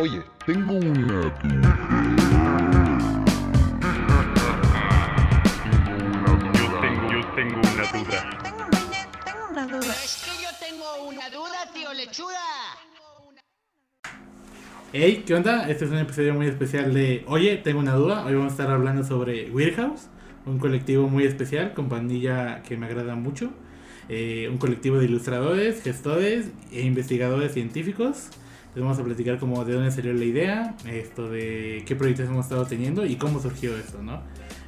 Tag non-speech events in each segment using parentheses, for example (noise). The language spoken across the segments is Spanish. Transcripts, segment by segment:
Oye, tengo una Yo tengo, yo tengo una duda. Tengo una, tengo una duda. Es que yo tengo una duda, tío Lechuga. Hey, ¿qué onda? Este es un episodio muy especial de Oye, tengo una duda. Hoy vamos a estar hablando sobre Weirdhouse, un colectivo muy especial con pandilla que me agrada mucho. Eh, un colectivo de ilustradores, gestores e investigadores científicos. Les vamos a platicar como de dónde salió la idea, esto de qué proyectos hemos estado teniendo y cómo surgió esto, ¿no?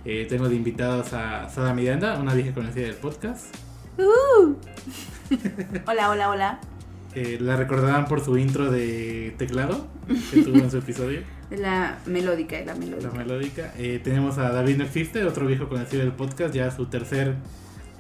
Eh, tengo de invitados a Sada Miranda, una vieja conocida del podcast. Uh. (laughs) Hola, hola, hola. Eh, la recordarán por su intro de teclado que tuvo en su episodio. (laughs) La melódica, la La melódica. melódica. Eh, tenemos a David No Existe, otro viejo conocido del podcast, ya su tercer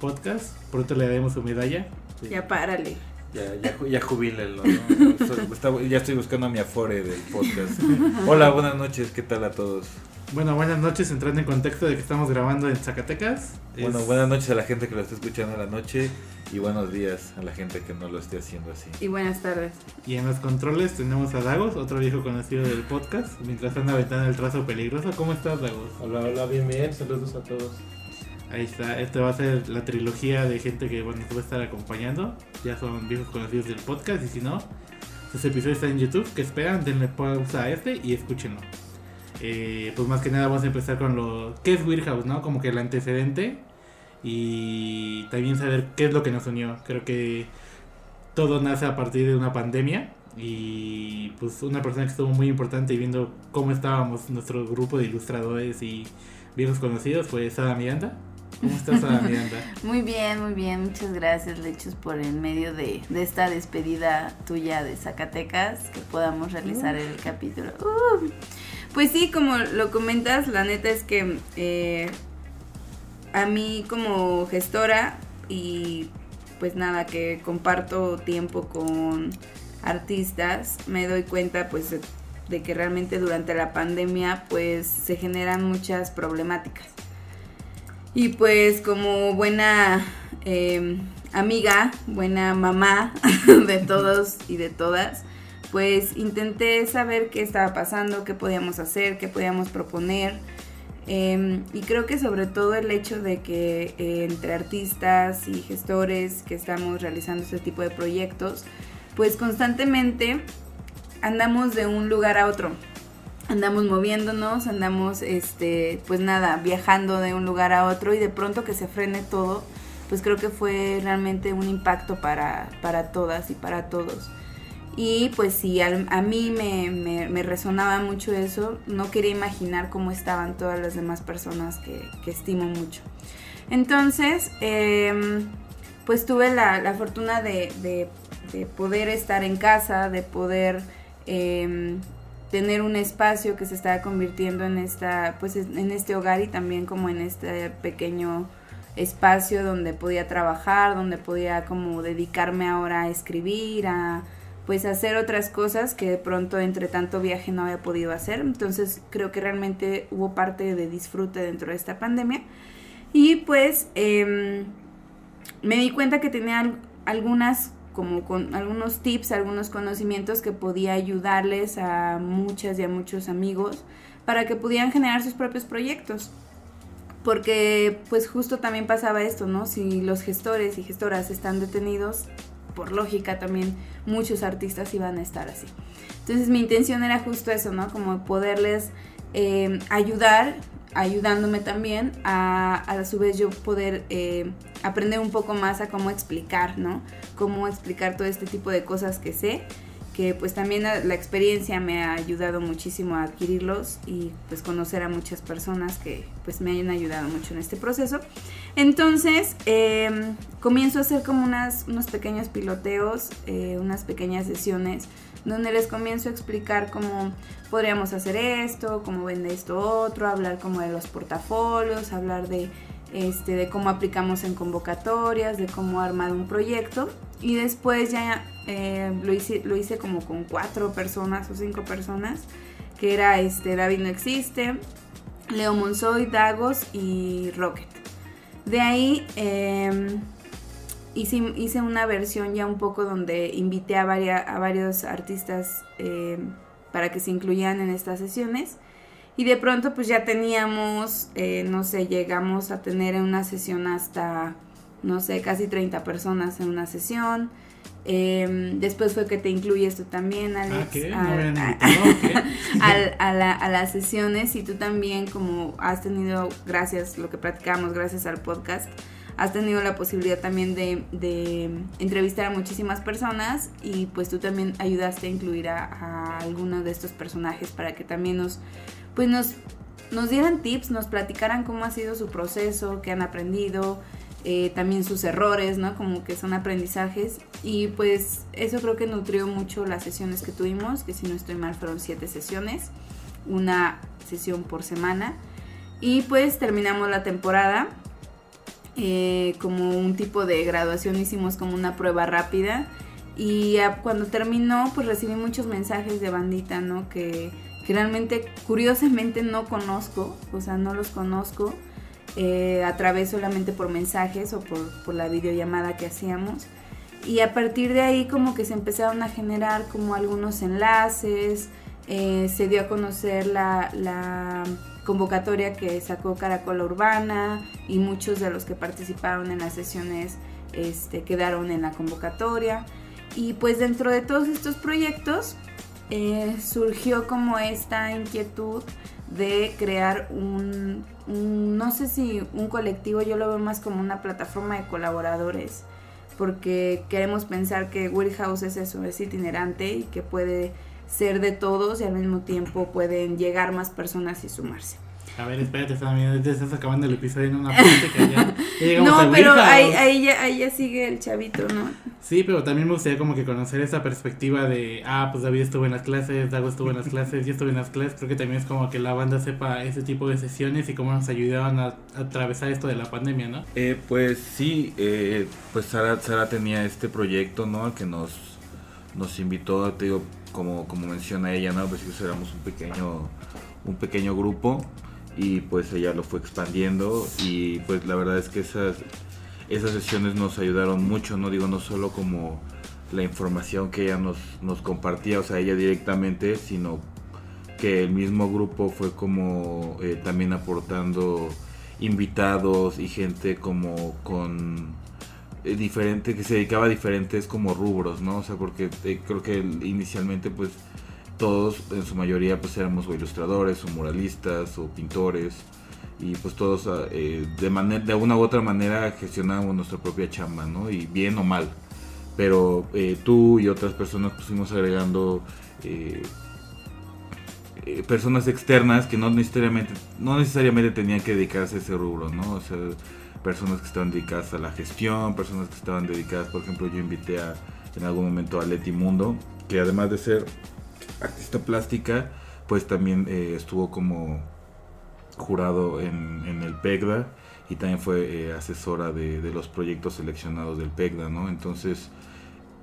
podcast. Pronto le daremos su medalla. Sí. Ya párale. Ya, ya, ju- ya jubílenlo, (laughs) ya estoy buscando a mi afore del podcast. Hola, buenas noches, ¿qué tal a todos? Bueno, buenas noches, entrando en contexto de que estamos grabando en Zacatecas. Bueno, Es- buenas noches a la gente que lo está escuchando en la noche y buenos días a la gente que no lo esté haciendo así. Y buenas tardes. Y en los controles tenemos a Dagos, otro viejo conocido del podcast, mientras anda aventando el trazo peligroso. ¿Cómo estás, Dagos? Hola, hola, bien, bien, saludos a todos. Ahí está, esta va a ser la trilogía de gente que bueno, nos va a estar acompañando. Ya son viejos conocidos del podcast y si no, sus episodios están en YouTube. que esperan? Denle pausa a este y escúchenlo. Eh, pues más que nada vamos a empezar con lo... ¿Qué es Weirdhouse, no? Como que el antecedente y también saber qué es lo que nos unió. Creo que todo nace a partir de una pandemia y pues una persona que estuvo muy importante viendo cómo estábamos nuestro grupo de ilustradores y viejos conocidos fue Sada Miranda. ¿Cómo estás, Miranda? (laughs) Muy bien, muy bien. Muchas gracias, Lechus, por en medio de, de esta despedida tuya de Zacatecas, que podamos realizar el capítulo. Uh. Pues sí, como lo comentas, la neta es que eh, a mí como gestora y pues nada, que comparto tiempo con artistas, me doy cuenta pues de, de que realmente durante la pandemia pues se generan muchas problemáticas. Y pues como buena eh, amiga, buena mamá (laughs) de todos y de todas, pues intenté saber qué estaba pasando, qué podíamos hacer, qué podíamos proponer. Eh, y creo que sobre todo el hecho de que eh, entre artistas y gestores que estamos realizando este tipo de proyectos, pues constantemente andamos de un lugar a otro. Andamos moviéndonos, andamos, este, pues nada, viajando de un lugar a otro y de pronto que se frene todo, pues creo que fue realmente un impacto para, para todas y para todos. Y pues sí, a mí me, me- resonaba mucho eso, no quería imaginar cómo estaban todas las demás personas que, que estimo mucho. Entonces, em, pues tuve la, la fortuna de, de- de poder estar en casa, de poder em, tener un espacio que se estaba convirtiendo en esta, pues en este hogar y también como en este pequeño espacio donde podía trabajar, donde podía como dedicarme ahora a escribir, a pues hacer otras cosas que de pronto entre tanto viaje no había podido hacer. Entonces creo que realmente hubo parte de disfrute dentro de esta pandemia. Y pues em, me di cuenta que tenía al- algunas como con algunos tips, algunos conocimientos que podía ayudarles a muchas y a muchos amigos para que pudieran generar sus propios proyectos. Porque pues justo también pasaba esto, ¿no? Si los gestores y gestoras están detenidos, por lógica también muchos artistas iban a estar así. Entonces mi intención era justo eso, ¿no? Como poderles eh, ayudar, ayudándome también a a su vez yo poder eh, aprender un poco más a cómo explicar, ¿no? Cómo explicar todo este tipo de cosas que sé, que pues también la, experiencia me ha ayudado muchísimo a adquirirlos y pues conocer a muchas personas que pues me hayan ayudado mucho en este proceso. Entonces, eh, comienzo a hacer como unas, unos pequeños piloteos, eh, unas pequeñas sesiones, donde les comienzo a explicar cómo podríamos hacer esto, cómo vende esto otro, hablar como de los portafolios, hablar de, este, de cómo aplicamos en convocatorias, de cómo armar un proyecto. Y después ya eh, lo, hice, lo hice como con cuatro personas o cinco personas, que era este, David No Existe, Leo Monzoy, Dagos y Rocket. De ahí eh, hice, hice una versión ya un poco donde invité a, varia- a varios artistas eh, para que se incluyeran en estas sesiones. Y de pronto pues ya teníamos, eh, no sé, llegamos a tener en una sesión hasta, no sé, casi 30 personas en una sesión. Eh, después fue que te incluyes tú también, Alex, Ah, ¿qué? ¿No (laughs) al- habían a- a, la- a las sesiones y tú también como has tenido, gracias, lo que platicamos, gracias al podcast, has tenido la posibilidad también de, de entrevistar a muchísimas personas y pues tú también ayudaste a incluir a, a algunos de estos personajes para que también nos, pues nos, nos dieran tips, nos platicaran cómo ha sido su proceso, qué han aprendido, eh, también sus errores, ¿no? Como que son aprendizajes y pues eso creo que nutrió mucho las sesiones que tuvimos, que si no estoy mal fueron siete sesiones, una sesión por semana y pues terminamos la temporada eh, como un tipo de graduación hicimos como una prueba rápida y cuando terminó pues recibí muchos mensajes de bandita, ¿no? Que, que realmente curiosamente no conozco, o sea, no los conozco eh, a través solamente por mensajes o por, por la videollamada que hacíamos. Y a partir de ahí como que se empezaron a generar como algunos enlaces, eh, se dio a conocer la, la convocatoria que sacó Caracola Urbana y muchos de los que participaron en las sesiones este, quedaron en la convocatoria. Y pues dentro de todos estos proyectos eh, surgió como esta inquietud de crear un, un, no sé si un colectivo, yo lo veo más como una plataforma de colaboradores, porque queremos pensar que Warehouse es eso, es itinerante y que puede ser de todos y al mismo tiempo pueden llegar más personas y sumarse. A ver, espérate, también te estás acabando el episodio en una parte que ya, ya llegamos No, a pero ahí, ahí, ya, ahí ya sigue el chavito, ¿no? Sí, pero también me gustaría como que conocer esa perspectiva de, ah, pues David estuvo en las clases, Dago estuvo en las clases, yo estuve en las clases. Creo que también es como que la banda sepa ese tipo de sesiones y cómo nos ayudaban a, a atravesar esto de la pandemia, ¿no? Eh, pues sí, eh, pues Sara, Sara tenía este proyecto, ¿no? Al que nos, nos invitó, te digo, como, como menciona ella, ¿no? Pues que éramos un pequeño, un pequeño grupo y pues ella lo fue expandiendo y pues la verdad es que esas, esas sesiones nos ayudaron mucho, no digo, no solo como la información que ella nos, nos compartía, o sea, ella directamente, sino que el mismo grupo fue como eh, también aportando invitados y gente como con eh, diferente que se dedicaba a diferentes como rubros, ¿no? O sea, porque eh, creo que inicialmente pues todos en su mayoría pues éramos o ilustradores o muralistas o pintores y pues todos eh, de manera de una u otra manera gestionábamos nuestra propia chamba, ¿no? Y bien o mal. Pero eh, tú y otras personas pues fuimos agregando eh, eh, personas externas que no necesariamente no necesariamente tenían que dedicarse a ese rubro, ¿no? O sea, personas que estaban dedicadas a la gestión, personas que estaban dedicadas, por ejemplo, yo invité a, en algún momento a Leti Mundo, que además de ser artista plástica, pues también eh, estuvo como jurado en, el PEGDA y también fue eh, asesora de, los proyectos seleccionados del PEGDA, ¿no? Entonces,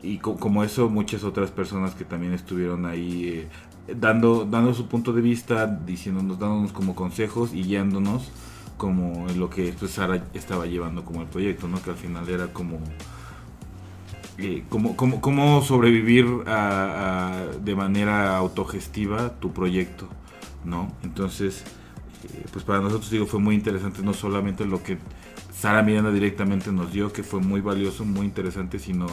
y co- como eso, muchas otras personas que también estuvieron ahí eh, dando, dando su punto de vista, diciéndonos, dándonos como consejos y guiándonos como en lo que pues, Sara estaba llevando como el proyecto, ¿no? Que al final era como eh, cómo, cómo- sobrevivir a- a- de manera autogestiva tu proyecto, ¿no? Entonces, eh, pues para nosotros digo, fue muy interesante no solamente lo que Sara Miranda directamente nos dio, que fue muy valioso, muy interesante, sino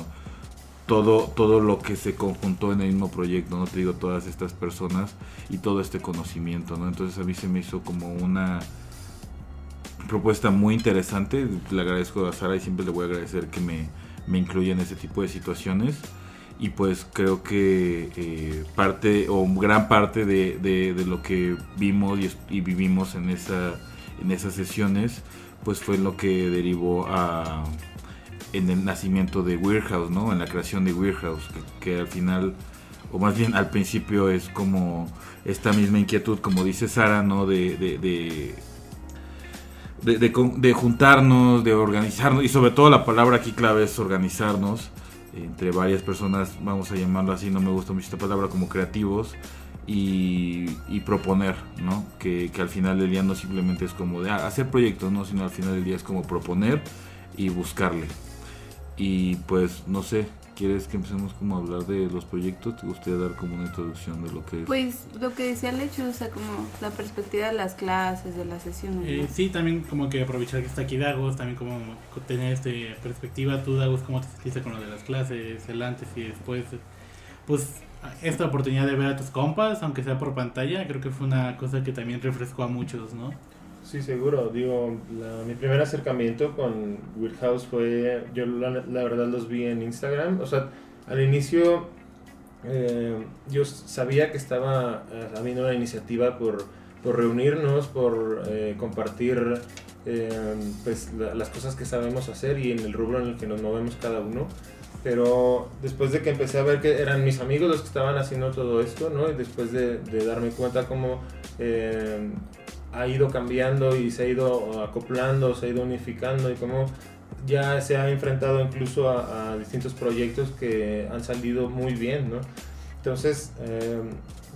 todo, todo lo que se conjuntó en el mismo proyecto, ¿no? Te digo, todas estas personas y todo este conocimiento, ¿no? Entonces a mí se me hizo como una propuesta muy interesante. Le agradezco a Sara y siempre le voy a agradecer que me, me incluya en ese tipo de situaciones. Y pues creo que eh, parte o gran parte de, de- lo que vimos y, vivimos en, esa, en esas sesiones, pues fue lo que derivó a, en el nacimiento de Warehouse, ¿no? En la creación de Warehouse, que, que al final, o más bien al principio es como esta misma inquietud, como dice Sara, ¿no? De, de, de juntarnos, de organizarnos, y sobre todo la palabra aquí clave es organizarnos entre varias personas, vamos a llamarlo así, no me gusta mucho esta palabra, como creativos, y, y proponer, ¿no? Que, que al final del día no simplemente es como de ah, hacer proyectos, ¿no? Sino al final del día es como proponer y buscarle. Y pues no sé, ¿quieres que empecemos como a hablar de los proyectos? ¿Te gustaría dar como una introducción de lo que es? Pues lo que decía Lecho, o sea, como la perspectiva de las clases, de las sesiones. Eh, ¿no? sí, también como que aprovechar que está aquí Dagos, también como tener este perspectiva, tú Dagos, cómo te sentiste con lo de las clases, el antes y después. Pues esta oportunidad de ver a tus compas, aunque sea por pantalla, creo que fue una cosa que también refrescó a muchos, ¿no? Sí, seguro. Digo, la- mi primer acercamiento con Weird House fue, yo la, la verdad los vi en Instagram. O sea, al inicio eh, yo sabía que estaba eh, habiendo una iniciativa por, por reunirnos, por eh, compartir eh, pues, la- las cosas que sabemos hacer y en el rubro en el que nos movemos cada uno. Pero después de que empecé a ver que eran mis amigos los que estaban haciendo todo esto, ¿no? Y después de, de darme cuenta cómo eh, ha ido cambiando y se ha ido acoplando, se ha ido unificando y cómo ya se ha enfrentado incluso a, a distintos proyectos que han salido muy bien, ¿no? Entonces, eh,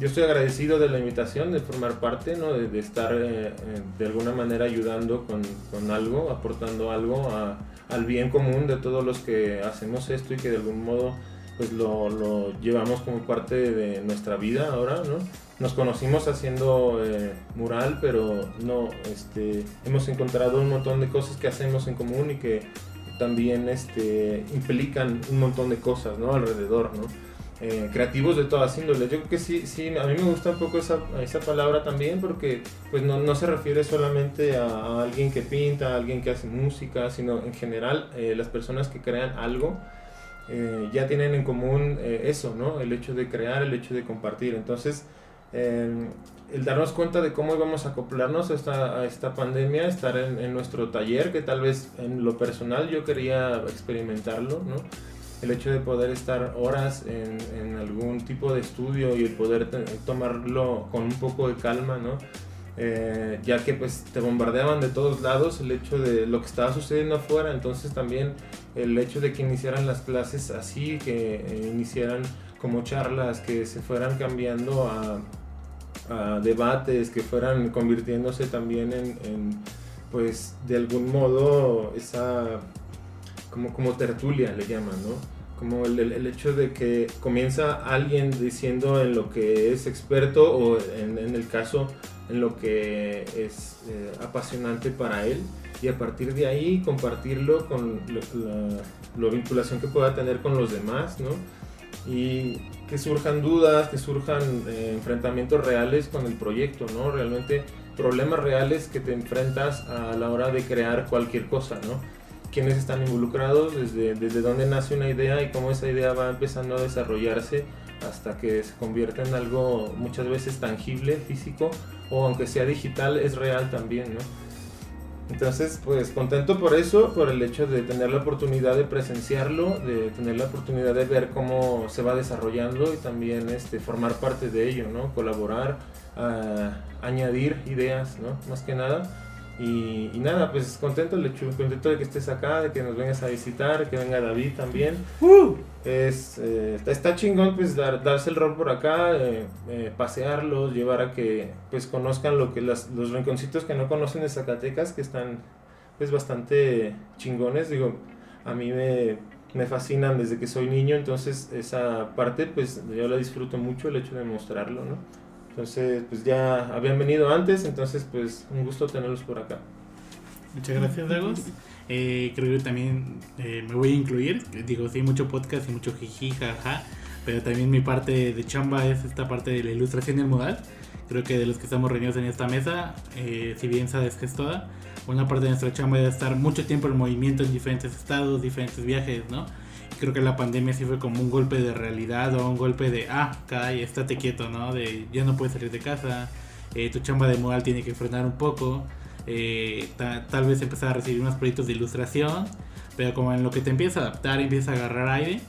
yo estoy agradecido de la invitación, de formar parte, ¿no? De, de estar eh, eh, de alguna manera ayudando con, con algo, aportando algo a- al bien común de todos los que hacemos esto y que de algún modo pues lo, lo llevamos como parte de nuestra vida ahora, ¿no? Nos conocimos haciendo eh, mural, pero no, este, hemos encontrado un montón de cosas que hacemos en común y que también este, implican un montón de cosas, ¿no? Alrededor, ¿no? Eh, creativos de todas índoles. Yo creo que sí, sí, a mí me gusta un poco esa, esa palabra también porque pues no, no se refiere solamente a, a alguien que pinta, a alguien que hace música, sino en general eh, las personas que crean algo eh, ya tienen en común eh, eso, ¿no? El hecho de crear, el hecho de compartir. Entonces, eh, el darnos cuenta de cómo íbamos a acoplarnos a esta, a esta pandemia, estar en, en nuestro taller, que tal vez en lo personal yo quería experimentarlo, ¿no? El hecho de poder estar horas en, en algún tipo de estudio y el poder tomarlo con un poco de calma, ¿no? Eh, ya que pues te bombardeaban de todos lados el hecho de lo que estaba sucediendo afuera, entonces también el hecho de que iniciaran las clases así, que eh, iniciaran como charlas, que se fueran cambiando a, debates, que fueran convirtiéndose también en, pues de algún modo esa como, como tertulia le llaman, ¿no? Como el, el- hecho de que comienza alguien diciendo en lo que es experto o en el caso en lo que es eh, apasionante para él y a partir de ahí compartirlo con la vinculación que pueda tener con los demás, ¿no? Y que surjan dudas, que surjan eh, enfrentamientos reales con el proyecto, ¿no? Realmente problemas reales que te enfrentas a la hora de crear cualquier cosa, ¿no? quiénes están involucrados, desde, desde dónde nace una idea y cómo esa idea va empezando a desarrollarse hasta que se convierte en algo muchas veces tangible, físico, o aunque sea digital, es real también, ¿no? Entonces, pues contento por eso, por el hecho de tener la oportunidad de presenciarlo, de tener la oportunidad de ver cómo se va desarrollando y también este, formar parte de ello, ¿no? Colaborar, ah, añadir ideas, ¿no? Más que nada. Y, y nada, pues contento, Lechu, contento de que estés acá, de que nos vengas a visitar, que venga David también. Es, eh, está, está chingón pues dar, darse el rol por acá, eh, eh, pasearlos, llevar a que pues conozcan lo que las, los rinconcitos que no conocen de Zacatecas, que están pues bastante chingones, digo, a mí me, me fascinan desde que soy niño, entonces esa parte pues yo la disfruto mucho, el hecho de mostrarlo, ¿no? Entonces pues ya habían venido antes, entonces pues un gusto tenerlos por acá. Muchas gracias, Dagos. Eh, creo que también eh, me voy a incluir. Digo, sí, mucho podcast y mucho jiji, jaja. Pero también mi parte de chamba es esta parte de la ilustración y el modal. Creo que de los que estamos reunidos en esta mesa, eh, si bien sabes que es toda, una parte de nuestra chamba es estar mucho tiempo en movimiento en diferentes estados, diferentes viajes, ¿no? Creo que la pandemia sí fue como un golpe de realidad o un golpe de, ah, caray, estate quieto, ¿no? De ya no puedes salir de casa, eh, tu chamba de modal tiene que frenar un poco eh, ta- tal vez empezar a recibir unos proyectos de ilustración, pero como en lo que te empieza a adaptar, empieza a agarrar aire,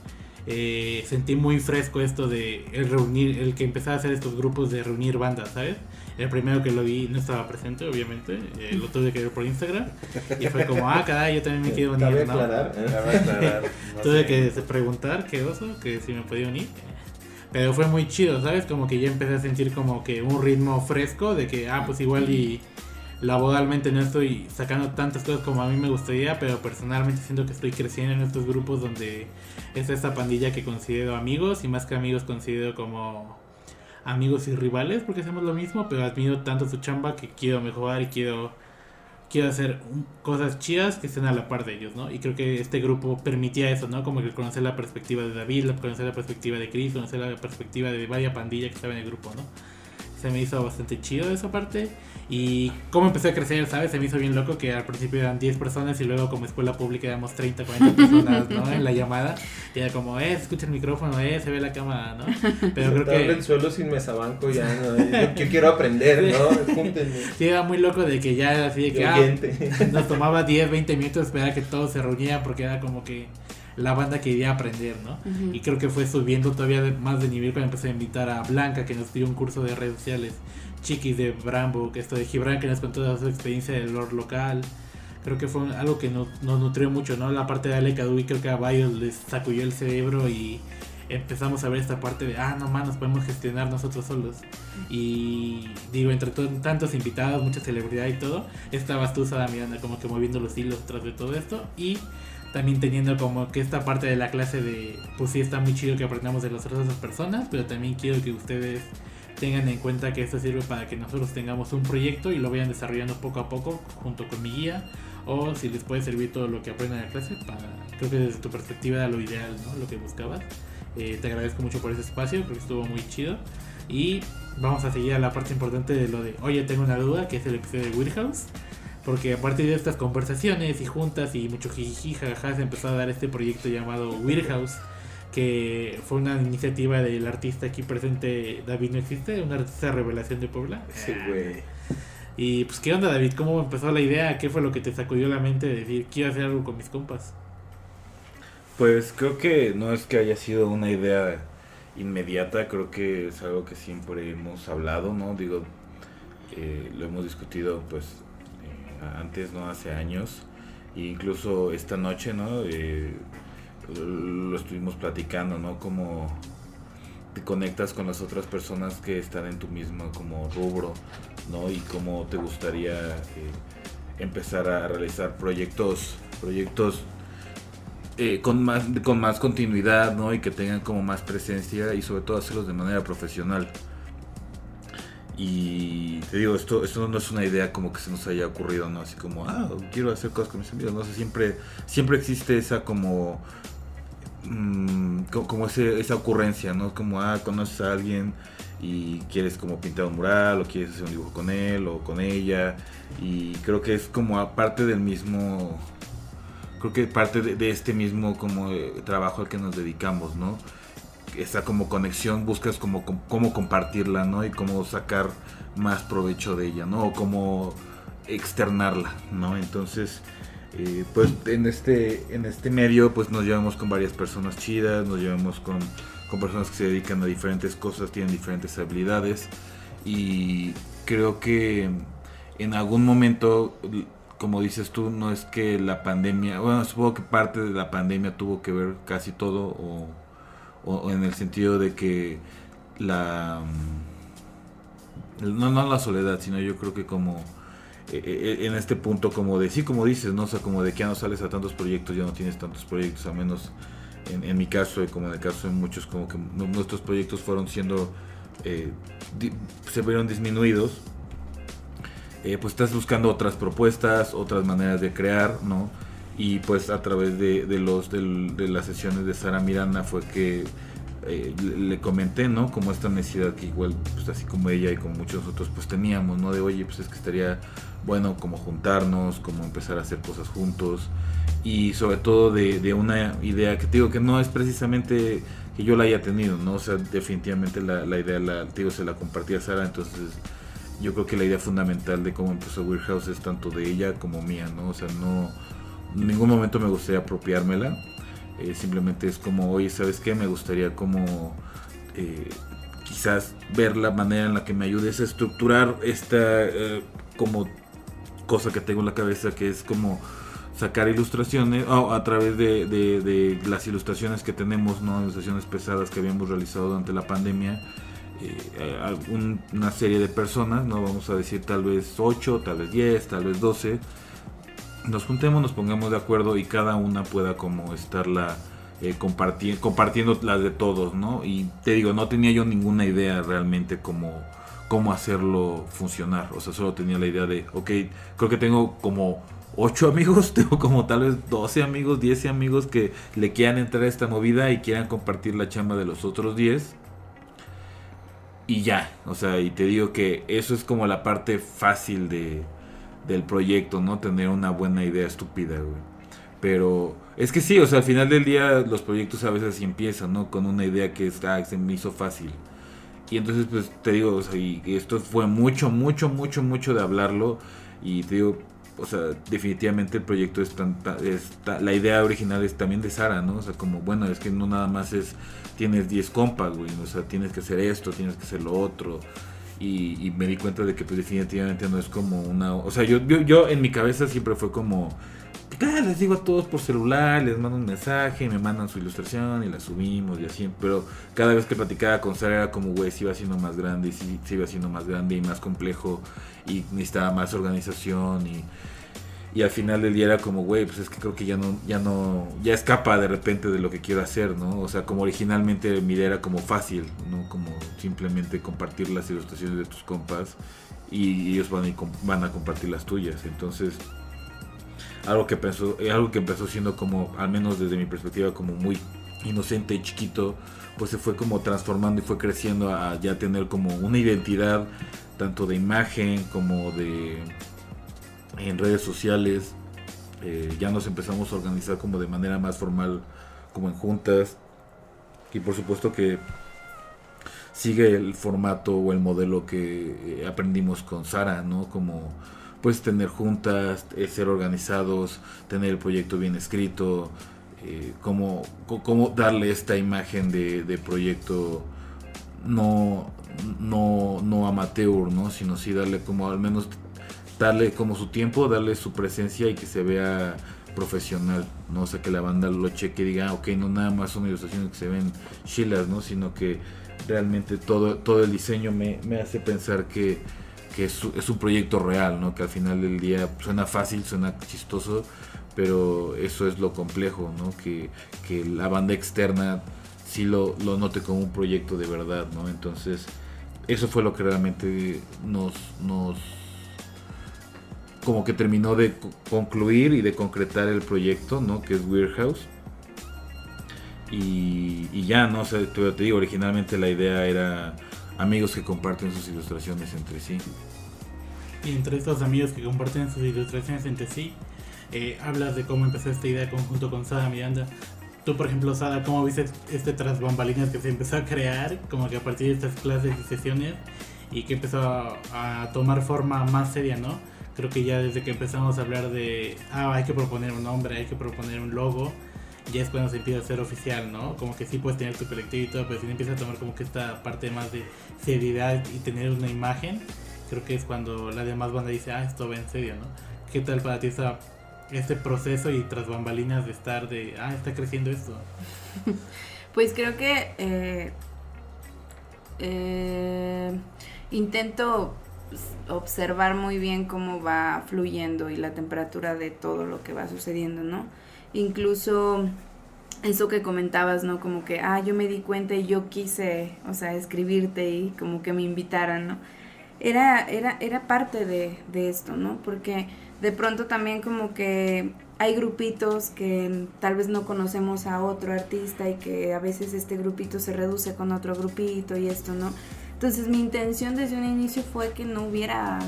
eh, sentí muy fresco esto de el reunir, el que empezaba a hacer estos grupos de reunir bandas, ¿sabes? El primero que lo vi no estaba presente, obviamente, eh, lo tuve que ver por Instagram y fue como, ah, caray, yo también me quiero unir, Cabe ¿no? aclarar. Cabe aclarar, no Tuve que preguntar, qué oso, que si me podía unir. Pero fue muy chido, ¿sabes? Como que ya empecé a sentir como que un ritmo fresco de que, ah, pues igual y laboralmente no estoy sacando tantas cosas como a mí me gustaría, pero personalmente siento que estoy creciendo en estos grupos donde es esta pandilla que considero amigos y más que amigos considero como amigos y rivales porque hacemos lo mismo, pero admiro tanto su chamba que quiero mejorar y quiero quiero hacer cosas chidas que estén a la par de ellos, ¿no? Y creo que este grupo permitía eso, ¿no? Como que conocer la perspectiva de David, conocer la perspectiva de Chris, conocer la perspectiva de varias pandillas que estaba en el grupo, ¿no? Se me hizo bastante chido esa parte. Y cómo empecé a crecer, ¿sabes? Se me hizo bien loco que al principio eran 10 personas y luego como escuela pública éramos 30, 40 personas, ¿no? En la llamada. Y era como, eh, escucha el micrófono, eh, se ve la cámara, ¿no? Pero creo en el que... suelo sin mesabanco ya, ¿no? Yo, yo quiero aprender, ¿no? Júntenme. Sí, era muy loco de que ya era así de que... Ah. Nos tomaba 10, 20 minutos esperar a que todos se reunieran porque era como que la banda quería aprender, ¿no? Y creo que fue subiendo todavía de- más de nivel cuando empecé a invitar a Blanca que nos dio un curso de redes sociales, Chiquis de Brambo, que esto de Gibran que nos contó toda su experiencia del lore local. Creo que fue algo que nos, nutrió mucho, ¿no? La parte de Ale Cadu y creo que a varios les sacudió el cerebro y empezamos a ver esta parte de, ah, no más, nos podemos gestionar nosotros solos. Y digo, entre to- tantos invitados, mucha celebridad y todo, estabas tú, Sara Miranda, como que moviendo los hilos tras de todo esto. Y también teniendo como que esta parte de la clase de, pues sí está muy chido que aprendamos de las otras personas, pero también quiero que ustedes tengan en cuenta que esto sirve para que nosotros tengamos un proyecto y lo vayan desarrollando poco a poco junto con mi guía o si les puede servir todo lo que aprendan en la clase para creo que desde tu perspectiva era lo ideal ¿no? lo que buscabas Eh, te agradezco mucho por ese espacio creo que estuvo muy chido y vamos a seguir a la parte importante de lo de oye tengo una duda que es el episodio de Weirdhouse porque a partir de estas conversaciones y juntas y mucho jiji jajaja se empezó a dar este proyecto llamado Weirdhouse que fue una iniciativa del artista aquí presente David no existe un artista revelación de Puebla Sí, güey. y pues, ¿qué onda, David? ¿Cómo empezó la idea? ¿Qué fue lo que te sacudió la mente de decir, quiero hacer algo con mis compas? Pues creo que no es que haya sido una idea inmediata, creo que es algo que siempre hemos hablado, ¿no? Digo, eh, lo hemos discutido pues eh, antes, ¿no? Hace años, e incluso esta noche, ¿no? Eh, lo estuvimos platicando, ¿no? Como te conectas con las otras personas que están en tu mismo como rubro, ¿no? Y cómo te gustaría eh, empezar a realizar proyectos, proyectos eh, con más con más continuidad, ¿no? Y que tengan como más presencia y sobre todo hacerlos de manera profesional. Y te digo, esto, esto no es una idea como que se nos haya ocurrido, ¿no? Así como, ah, quiero hacer cosas con mis amigos, no sé, siempre, siempre existe esa como, mm, co- como ese, esa ocurrencia, ¿no? Como, ah, conoces a alguien y quieres como pintar un mural o quieres hacer un dibujo con él o con ella y creo que es como aparte del mismo creo que parte de, este mismo como eh, trabajo al que nos dedicamos, ¿no? Esa como conexión buscas como com- cómo compartirla, ¿no? Y cómo sacar más provecho de ella, ¿no? O cómo externarla, ¿no? Entonces, eh, pues en este, en este medio pues nos llevamos con varias personas chidas, nos llevamos con, con personas que se dedican a diferentes cosas, tienen diferentes habilidades. Y creo que en algún momento como dices tú, no es que la pandemia, bueno, supongo que parte de la pandemia tuvo que ver casi todo, o, o- o en el sentido de que la... mm, No, no la soledad, sino yo creo que como eh, en este punto como de, sí, como dices, ¿no? O sea, como de que ya no sales a tantos proyectos, ya no tienes tantos proyectos, a menos en, mi caso y como en el caso de muchos, como que nu- nuestros proyectos fueron siendo, eh, di- se vieron disminuidos eh, pues estás buscando otras propuestas, otras maneras de crear, ¿no? Y pues a través de, de los del- de las sesiones de Sara Miranda fue que eh, le, le comenté, ¿no? Como esta necesidad que igual, pues así como ella y como muchos otros, pues teníamos, ¿no? De oye, pues es que estaría bueno como juntarnos, como empezar a hacer cosas juntos y sobre todo de, de una idea que te digo que no es precisamente que yo la haya tenido, ¿no? O sea, definitivamente la, la idea, la, te digo, se la compartí a Sara, entonces yo creo que la idea fundamental de cómo empezó Weirdhouse es tanto de ella como mía, ¿no? O sea, no, en ningún momento me gustaría apropiármela, eh, simplemente es como, oye, ¿sabes qué? Me gustaría como eh, quizás ver la manera en la que me ayudes a estructurar esta eh, como cosa que tengo en la cabeza que es como sacar ilustraciones o a través de, las ilustraciones que tenemos, ¿no? ilustraciones pesadas que habíamos realizado durante la pandemia, eh, algún- una serie de personas, no vamos a decir tal vez 8, tal vez 10, tal vez 12, nos juntemos, nos pongamos de acuerdo y cada una pueda como estarla eh, comparti- compartiendo las de todos, ¿no? Y te digo, no tenía yo ninguna idea realmente cómo, cómo hacerlo funcionar, o sea, solo tenía la idea de, ok, creo que tengo como 8 amigos, (laughs) tengo como tal vez 12 amigos, 10 amigos que le quieran entrar a esta movida y quieran compartir la chamba de los otros 10 y ya, o sea, y te digo que eso es como la parte fácil de, del proyecto, ¿no? Tener una buena idea estúpida, güey. Pero es que sí, o sea, al final del día los proyectos a veces sí empiezan, ¿no? Con una idea que es, ah, se me hizo fácil. Y entonces, pues te digo, o sea, y esto fue mucho, mucho, mucho, mucho de hablarlo. Y te digo, o sea, definitivamente el proyecto es tan, ta- es ta- la idea original es también de Sara, ¿no? O sea, como, bueno, es que no nada más es, tienes 10 compas, güey, o sea, tienes que hacer esto, tienes que hacer lo otro. Y, y me di cuenta de que pues definitivamente no es como una... O sea, yo, yo, yo en mi cabeza siempre fue como... "Ah, les digo a todos por celular, les mando un mensaje, me mandan su ilustración y la subimos y así. Pero cada vez que platicaba con Sara era como, güey, se iba haciendo más grande y se iba haciendo más grande y más complejo y necesitaba más organización y... Y al final del día era como, güey, pues es que creo que ya no, ya no, ya escapa de repente de lo que quiero hacer, ¿no? O sea, como originalmente mi era como fácil, ¿no? Como simplemente compartir las ilustraciones de tus compas y ellos van, a, van a compartir las tuyas. Entonces, algo que empezó, eh, algo que empezó siendo como, al menos desde mi perspectiva, como muy inocente y chiquito, pues se fue como transformando y fue creciendo a ya tener como una identidad tanto de imagen como de en redes sociales. Eh, ya nos empezamos a organizar como de manera más formal, como en juntas. Y por supuesto que sigue el formato o el modelo que eh, aprendimos con Sara, ¿no? Como pues tener juntas, eh, ser organizados, tener el proyecto bien escrito, eh, cómo darle esta imagen de, de proyecto no, no, no amateur, ¿no? Sino sí darle como al menos darle como su tiempo, darle su presencia y que se vea profesional, ¿no? O sea, que la banda lo cheque y diga, ah, ok, no nada más son ilustraciones que se ven chilas, ¿no? Sino que realmente todo, todo el diseño me, me hace pensar que, que es, un proyecto real, ¿no? Que al final del día suena fácil, suena chistoso, pero eso es lo complejo, ¿no? Que, que la banda externa sí lo, lo note como un proyecto de verdad, ¿no? Entonces, eso fue lo que realmente nos, nos como que terminó de co- concluir y de concretar el proyecto, ¿no? Que es Weird House. Y, ya, ¿no? O te digo, originalmente la idea era amigos que comparten sus ilustraciones entre sí. Y entre estos amigos que comparten sus ilustraciones entre sí, eh, hablas de cómo empezó esta idea conjunto con Sada Miranda. Tú, por ejemplo, Sada, ¿cómo viste este tras bambalinas que se empezó a crear? Como que a partir de estas clases y sesiones y que empezó a, a tomar forma más seria, ¿no? Creo que ya desde que empezamos a hablar de, ah, hay que proponer un nombre, hay que proponer un logo, ya es cuando se empieza a hacer oficial, ¿no? Como que sí puedes tener tu colectivo y todo, pero si empieza a tomar como que esta parte más de seriedad y tener una imagen, creo que es cuando la demás banda dice, ah, esto va en serio, ¿no? ¿Qué tal para ti esa, este proceso y tras bambalinas de estar de, ah, está creciendo esto? (laughs) Pues creo que eh, eh, intento observar muy bien cómo va fluyendo y la temperatura de todo lo que va sucediendo, ¿no? Incluso eso que comentabas, ¿no? Como que, ah, yo me di cuenta y yo quise, o sea, escribirte y como que me invitaran, ¿no? Era, era, era parte de, de esto, ¿no? Porque de pronto también como que hay grupitos que tal vez no conocemos a otro artista y que a veces este grupito se reduce con otro grupito y esto, ¿no? Entonces mi intención desde un inicio fue que no hubiera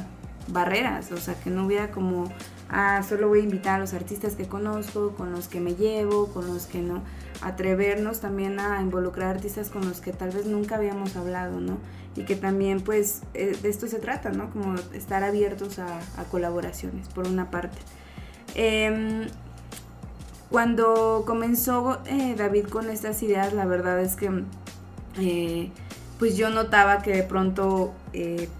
barreras, o sea, que no hubiera como, ah, solo voy a invitar a los artistas que conozco, con los que me llevo, con los que no, atrevernos también a involucrar artistas con los que tal vez nunca habíamos hablado, ¿no? Y que también pues eh, de esto se trata, ¿no? Como estar abiertos a, colaboraciones, por una parte. Em, cuando comenzó eh, David con estas ideas, la verdad es que eh, pues yo notaba que de pronto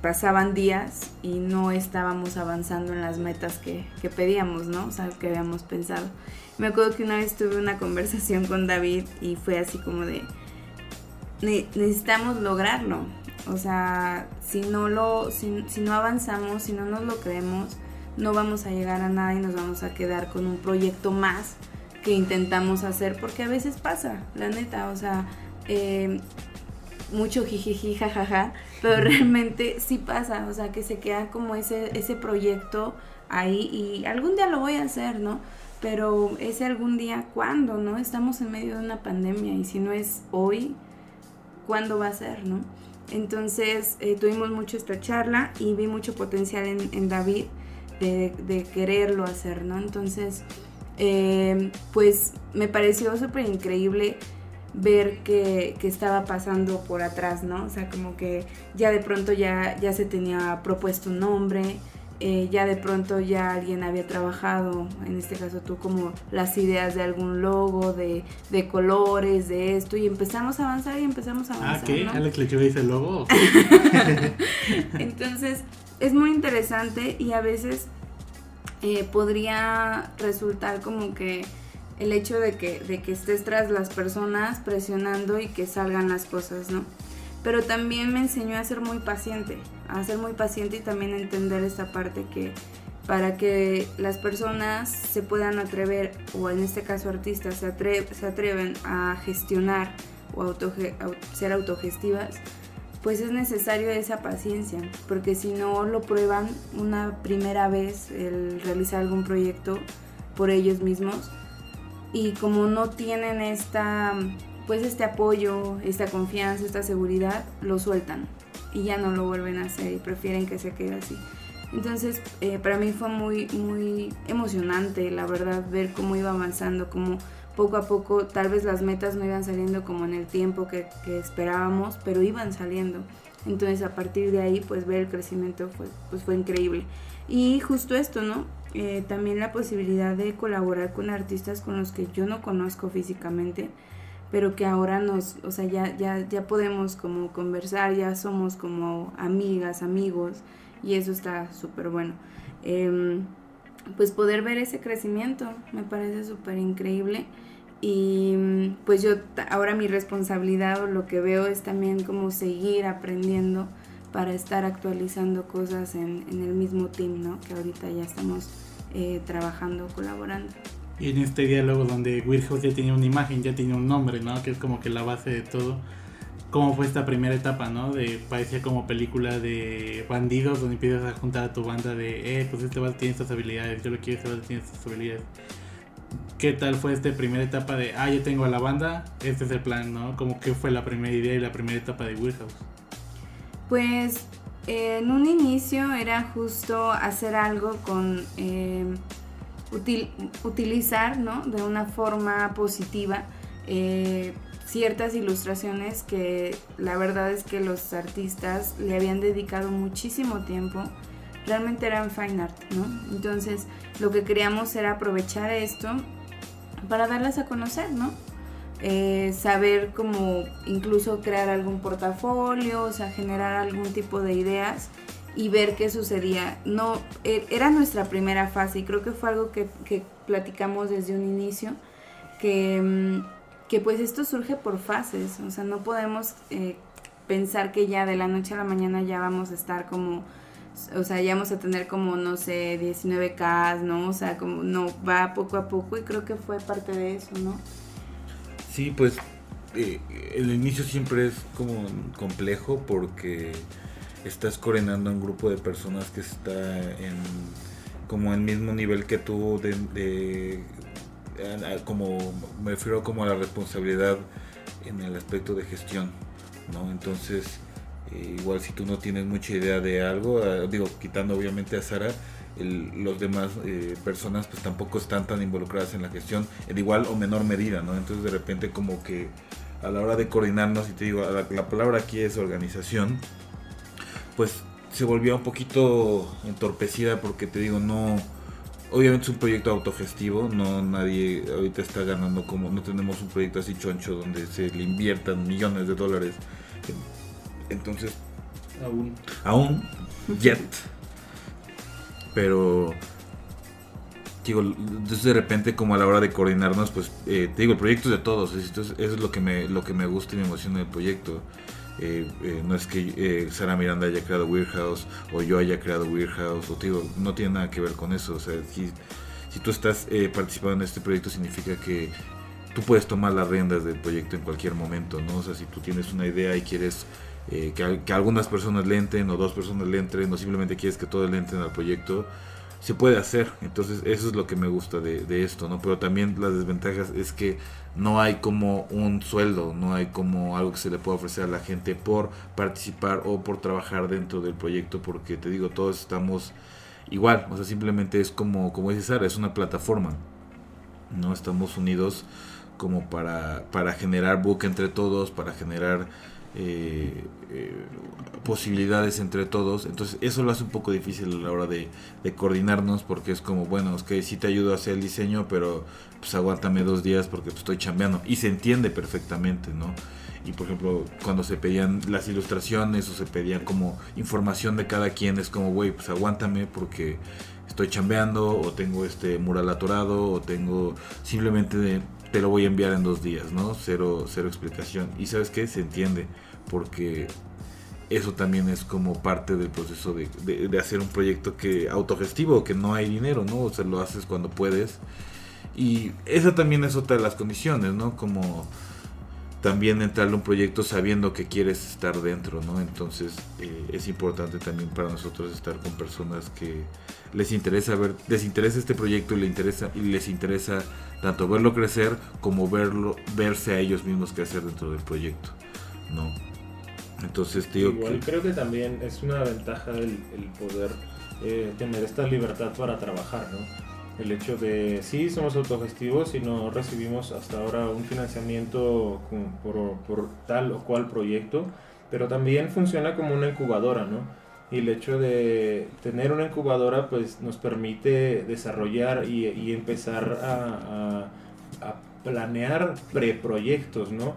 pasaban días y no estábamos avanzando en las metas que, que pedíamos, ¿no? O sea, que habíamos pensado. Me acuerdo que una vez tuve una conversación con David y fue así como de, "Ne- necesitamos lograrlo. O sea, si no lo, si, si no avanzamos, si no nos lo creemos, no vamos a llegar a nada y nos vamos a quedar con un proyecto más que intentamos hacer, porque a veces pasa, la neta, o sea, eh, mucho jijiji, jajaja, pero realmente sí pasa, o sea, que se queda como ese, ese proyecto ahí y algún día lo voy a hacer, ¿no? Pero ese algún día, ¿cuándo, no? Estamos en medio de una pandemia y si no es hoy, ¿cuándo va a ser, no? Entonces eh, tuvimos mucho esta charla y vi mucho potencial en, David de, de quererlo hacer, ¿no? Entonces, eh, pues me pareció súper increíble ver que, que estaba pasando por atrás, ¿no? O sea, como que ya de pronto ya, ya se tenía propuesto un nombre, eh, ya de pronto ya alguien había trabajado, en este caso tú, como las ideas de algún logo, de, de colores, de esto, y empezamos a avanzar y empezamos a avanzar. Ah, ¿qué? ¿no? Alex Lechuga dice logo. (laughs) Entonces, es muy interesante y a veces eh, podría resultar como que el hecho de que, de que estés tras las personas presionando y que salgan las cosas, ¿no? Pero también me enseñó a ser muy paciente, a ser muy paciente y también a entender esta parte que para que las personas se puedan atrever, o en este caso artistas, se, atre- se atreven a gestionar o ser autogestivas, pues es necesario esa paciencia, porque si no lo prueban una primera vez el realizar algún proyecto por ellos mismos y como no tienen esta pues este apoyo, esta confianza, esta seguridad, lo sueltan y ya no lo vuelven a hacer y prefieren que se quede así. Entonces, eh, para mí fue muy, muy emocionante, la verdad, ver cómo iba avanzando, cómo poco a poco, tal vez las metas no iban saliendo como en el tiempo que, esperábamos, pero iban saliendo. Entonces, a partir de ahí, pues ver el crecimiento fue, pues, fue increíble. Y justo esto, ¿no? Eh, también la posibilidad de colaborar con artistas con los que yo no conozco físicamente, pero que ahora nos, o sea, ya, ya, ya podemos como conversar, ya somos como amigas, amigos, y eso está súper bueno. Em, pues poder ver ese crecimiento me parece súper increíble y mm, pues yo ahora mi responsabilidad o lo que veo es también como seguir aprendiendo para estar actualizando cosas en, en el mismo team, ¿no? Que ahorita ya estamos eh, trabajando, colaborando. En este diálogo donde Weirhouse ya tenía una imagen, ya tenía un nombre, ¿no? Que es como que la base de todo. ¿Cómo fue esta primera etapa, no? De, parecía como película de bandidos donde empiezas a juntar a tu banda de, eh, pues este vato tiene estas habilidades, yo lo quiero, este vato tiene estas habilidades. ¿Qué tal fue esta primera etapa de, ah, ya tengo a la banda, este es el plan, ¿no? Como que fue la primera idea y la primera etapa de Weirhouse. Pues en un inicio era justo hacer algo con eh, util- utilizar, ¿no? De una forma positiva eh, ciertas ilustraciones que la verdad es que los artistas le habían dedicado muchísimo tiempo. Realmente eran fine art, ¿no? Entonces lo que queríamos era aprovechar esto para darlas a conocer, ¿no? eh, saber cómo incluso crear algún portafolio, o sea, generar algún tipo de ideas y ver qué sucedía. No, e- era nuestra primera fase y creo que fue algo que, que platicamos desde un inicio, que, mm, que pues esto surge por fases, o sea, no podemos eh, pensar que ya de la noche a la mañana ya vamos a estar como... O sea, ya vamos a tener como, no sé, 19K, ¿no? O sea, como, no, va poco a poco y creo que fue parte de eso, ¿no? Sí, pues eh, el inicio siempre es como complejo porque estás coordinando un grupo de personas que está en como el mismo nivel que tú de, de- a- a- como me refiero como a la responsabilidad en el aspecto de gestión, ¿no? Entonces eh, igual si tú no tienes mucha idea de algo, ah, digo quitando obviamente a Sara, el- los demás eh, personas pues tampoco están tan involucradas en la gestión en igual o menor medida, ¿no? Entonces de repente como que a la hora de coordinarnos, y te digo, la, la palabra aquí es organización, pues se volvió un poquito entorpecida porque te digo, no, obviamente es un proyecto autogestivo, no nadie ahorita está ganando como, no tenemos un proyecto así choncho donde se le inviertan millones de dólares. Entonces Aún. aún yet pero digo entonces de repente como a la hora de coordinarnos pues eh, te digo el proyecto es de todos entonces eso es lo que me lo que me gusta y me emociona del proyecto eh, eh, no es que eh, Sara Miranda haya creado Weird House o yo haya creado Weird House, o te digo, no tiene nada que ver con eso. O sea, si, si tú estás eh, participando en este proyecto significa que tú puedes tomar las riendas del proyecto en cualquier momento, ¿no? O sea, si tú tienes una idea y quieres eh, que, que algunas personas le entren o dos personas le entren o simplemente quieres que todos le entren al proyecto, se puede hacer. Entonces eso es lo que me gusta de, de esto, ¿no? Pero también las desventajas es que no hay como un sueldo, no hay como algo que se le pueda ofrecer a la gente por participar o por trabajar dentro del proyecto, porque te digo, todos estamos igual, o sea, simplemente es como, como dice Sara, es una plataforma, ¿no? Estamos unidos como para, para generar book entre todos, para generar eh, eh, posibilidades entre todos. Entonces eso lo hace un poco difícil a la hora de, de coordinarnos porque es como, bueno, es que sí te ayudo a hacer el diseño, pero pues aguántame dos días porque pues, estoy chambeando. Y se entiende perfectamente, ¿no? Y por ejemplo, cuando se pedían las ilustraciones o se pedían como información de cada quien, es como, güey, pues aguántame porque estoy chambeando o tengo este mural atorado o tengo simplemente de- te lo voy a enviar en dos días, ¿no? Cero, cero explicación. Y sabes qué, se entiende porque eso también es como parte del proceso de, de- hacer un proyecto que autogestivo, que no hay dinero, ¿no? O sea, lo haces cuando puedes. Y esa también es otra de las condiciones, ¿no? Como también entrarle a un proyecto sabiendo que quieres estar dentro, ¿no? Entonces eh, es importante también para nosotros estar con personas que les interesa ver, les interesa este proyecto y les interesa y les interesa tanto verlo crecer como verlo, verse a ellos mismos crecer dentro del proyecto, ¿no? Entonces digo Igual que- creo que también es una ventaja el, el poder eh, tener esta libertad para trabajar, ¿no? El hecho de, sí, somos autogestivos y no recibimos hasta ahora un financiamiento por, por tal o cual proyecto, pero también funciona como una incubadora, ¿no? Y el hecho de tener una incubadora pues nos permite desarrollar y, y empezar a, a- a planear preproyectos, ¿no?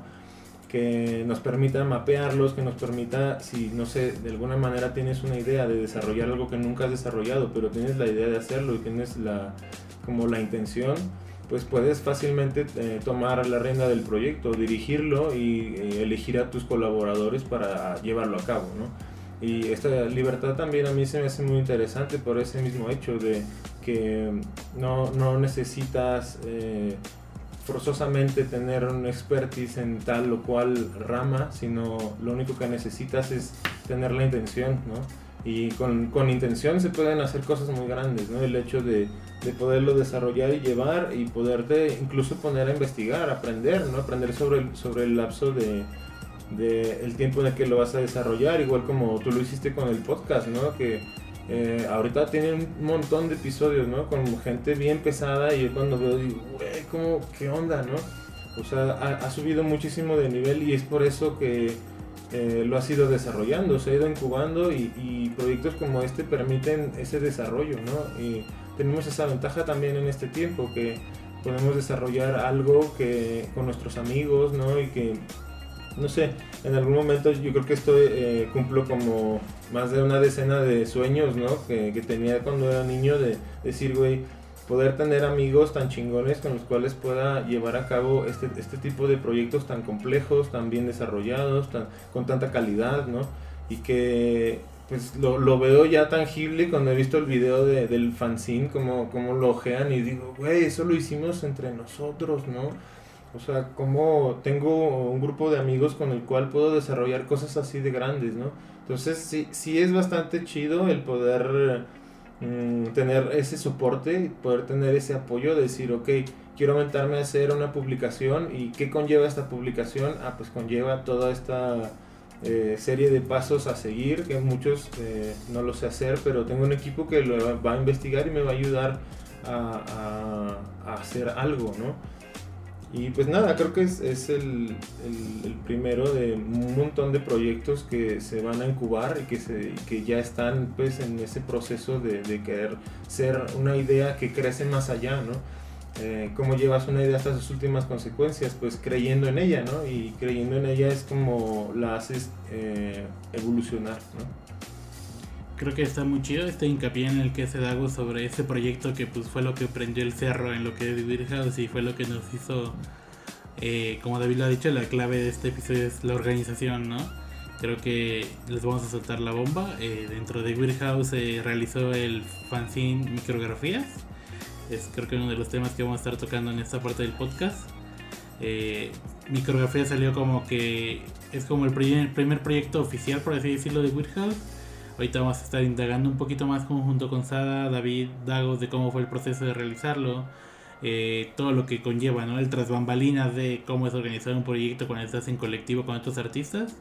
Que nos permita mapearlos, que nos permita, si no sé, de alguna manera tienes una idea de desarrollar algo que nunca has desarrollado, pero tienes la idea de hacerlo y tienes la, como la intención, pues puedes fácilmente eh, tomar la rienda del proyecto, dirigirlo y eh, elegir a tus colaboradores para llevarlo a cabo, ¿no? Y esta libertad también a mí se me hace muy interesante por ese mismo hecho de que no, no necesitas eh, forzosamente tener un expertise en tal o cual rama, sino lo único que necesitas es tener la intención, ¿no? Y con, con intención se pueden hacer cosas muy grandes, ¿no? El hecho de, de poderlo desarrollar y llevar y poderte incluso poner a investigar, aprender, ¿no? Aprender sobre el, sobre el lapso de, de el tiempo en el que lo vas a desarrollar, igual como tú lo hiciste con el podcast, ¿no? Que eh, ahorita tiene un montón de episodios, ¿no? Con gente bien pesada y yo cuando veo digo, güey, ¿cómo, qué onda, no? O sea, ha, subido muchísimo de nivel y es por eso que eh, lo ha ido desarrollando, se ha ido incubando y, y proyectos como este permiten ese desarrollo, ¿no? Y tenemos esa ventaja también en este tiempo que podemos desarrollar algo que con nuestros amigos, ¿no? Y que no sé, en algún momento yo creo que esto eh, cumplo como más de una decena de sueños, ¿no? Que, que tenía cuando era niño de decir, güey, poder tener amigos tan chingones con los cuales pueda llevar a cabo este, este tipo de proyectos tan complejos, tan bien desarrollados, tan, con tanta calidad, ¿no? Y que pues lo, lo veo ya tangible cuando he visto el video de- del fanzine, como, como lo ojean y digo, güey, eso lo hicimos entre nosotros, ¿no? O sea, como tengo un grupo de amigos con el cual puedo desarrollar cosas así de grandes, ¿no? Entonces sí, sí es bastante chido el poder mm, tener ese soporte, poder tener ese apoyo, de decir, ok, quiero aventarme a hacer una publicación y ¿qué conlleva esta publicación? Ah, pues conlleva toda esta eh, serie de pasos a seguir, que muchos eh, no lo sé hacer, pero tengo un equipo que lo va a investigar y me va a ayudar a- a hacer algo, ¿no? Y pues nada, creo que es, es el, el- primero de un montón de proyectos que se van a incubar y que, se, que ya están pues en ese proceso de, querer ser una idea que crece más allá, ¿no? Eh, ¿Cómo llevas una idea hasta sus últimas consecuencias? Pues creyendo en ella, ¿no? Y creyendo en ella es como la haces eh, evolucionar. Creo que está muy chido este hincapié en el que se Dago sobre ese proyecto que pues fue lo que prendió el cerro en lo que es Weird House y fue lo que nos hizo, eh, como David lo ha dicho, la clave de este episodio es la organización, ¿no? creo que les vamos a soltar la bomba. Eh, dentro de Weird House se realizó el fanzine Micrografías. Es creo que uno de los temas que vamos a estar tocando en esta parte del podcast. Eh, Micrografía salió como que es como el primer, primer proyecto oficial, por así decirlo, de Weird House. Ahorita vamos a estar indagando un poquito más junto con Sada, David, Dagos de cómo fue el proceso de realizarlo, eh, todo lo que conlleva, ¿no? El tras bambalinas de cómo es organizar un proyecto cuando estás en colectivo con otros artistas.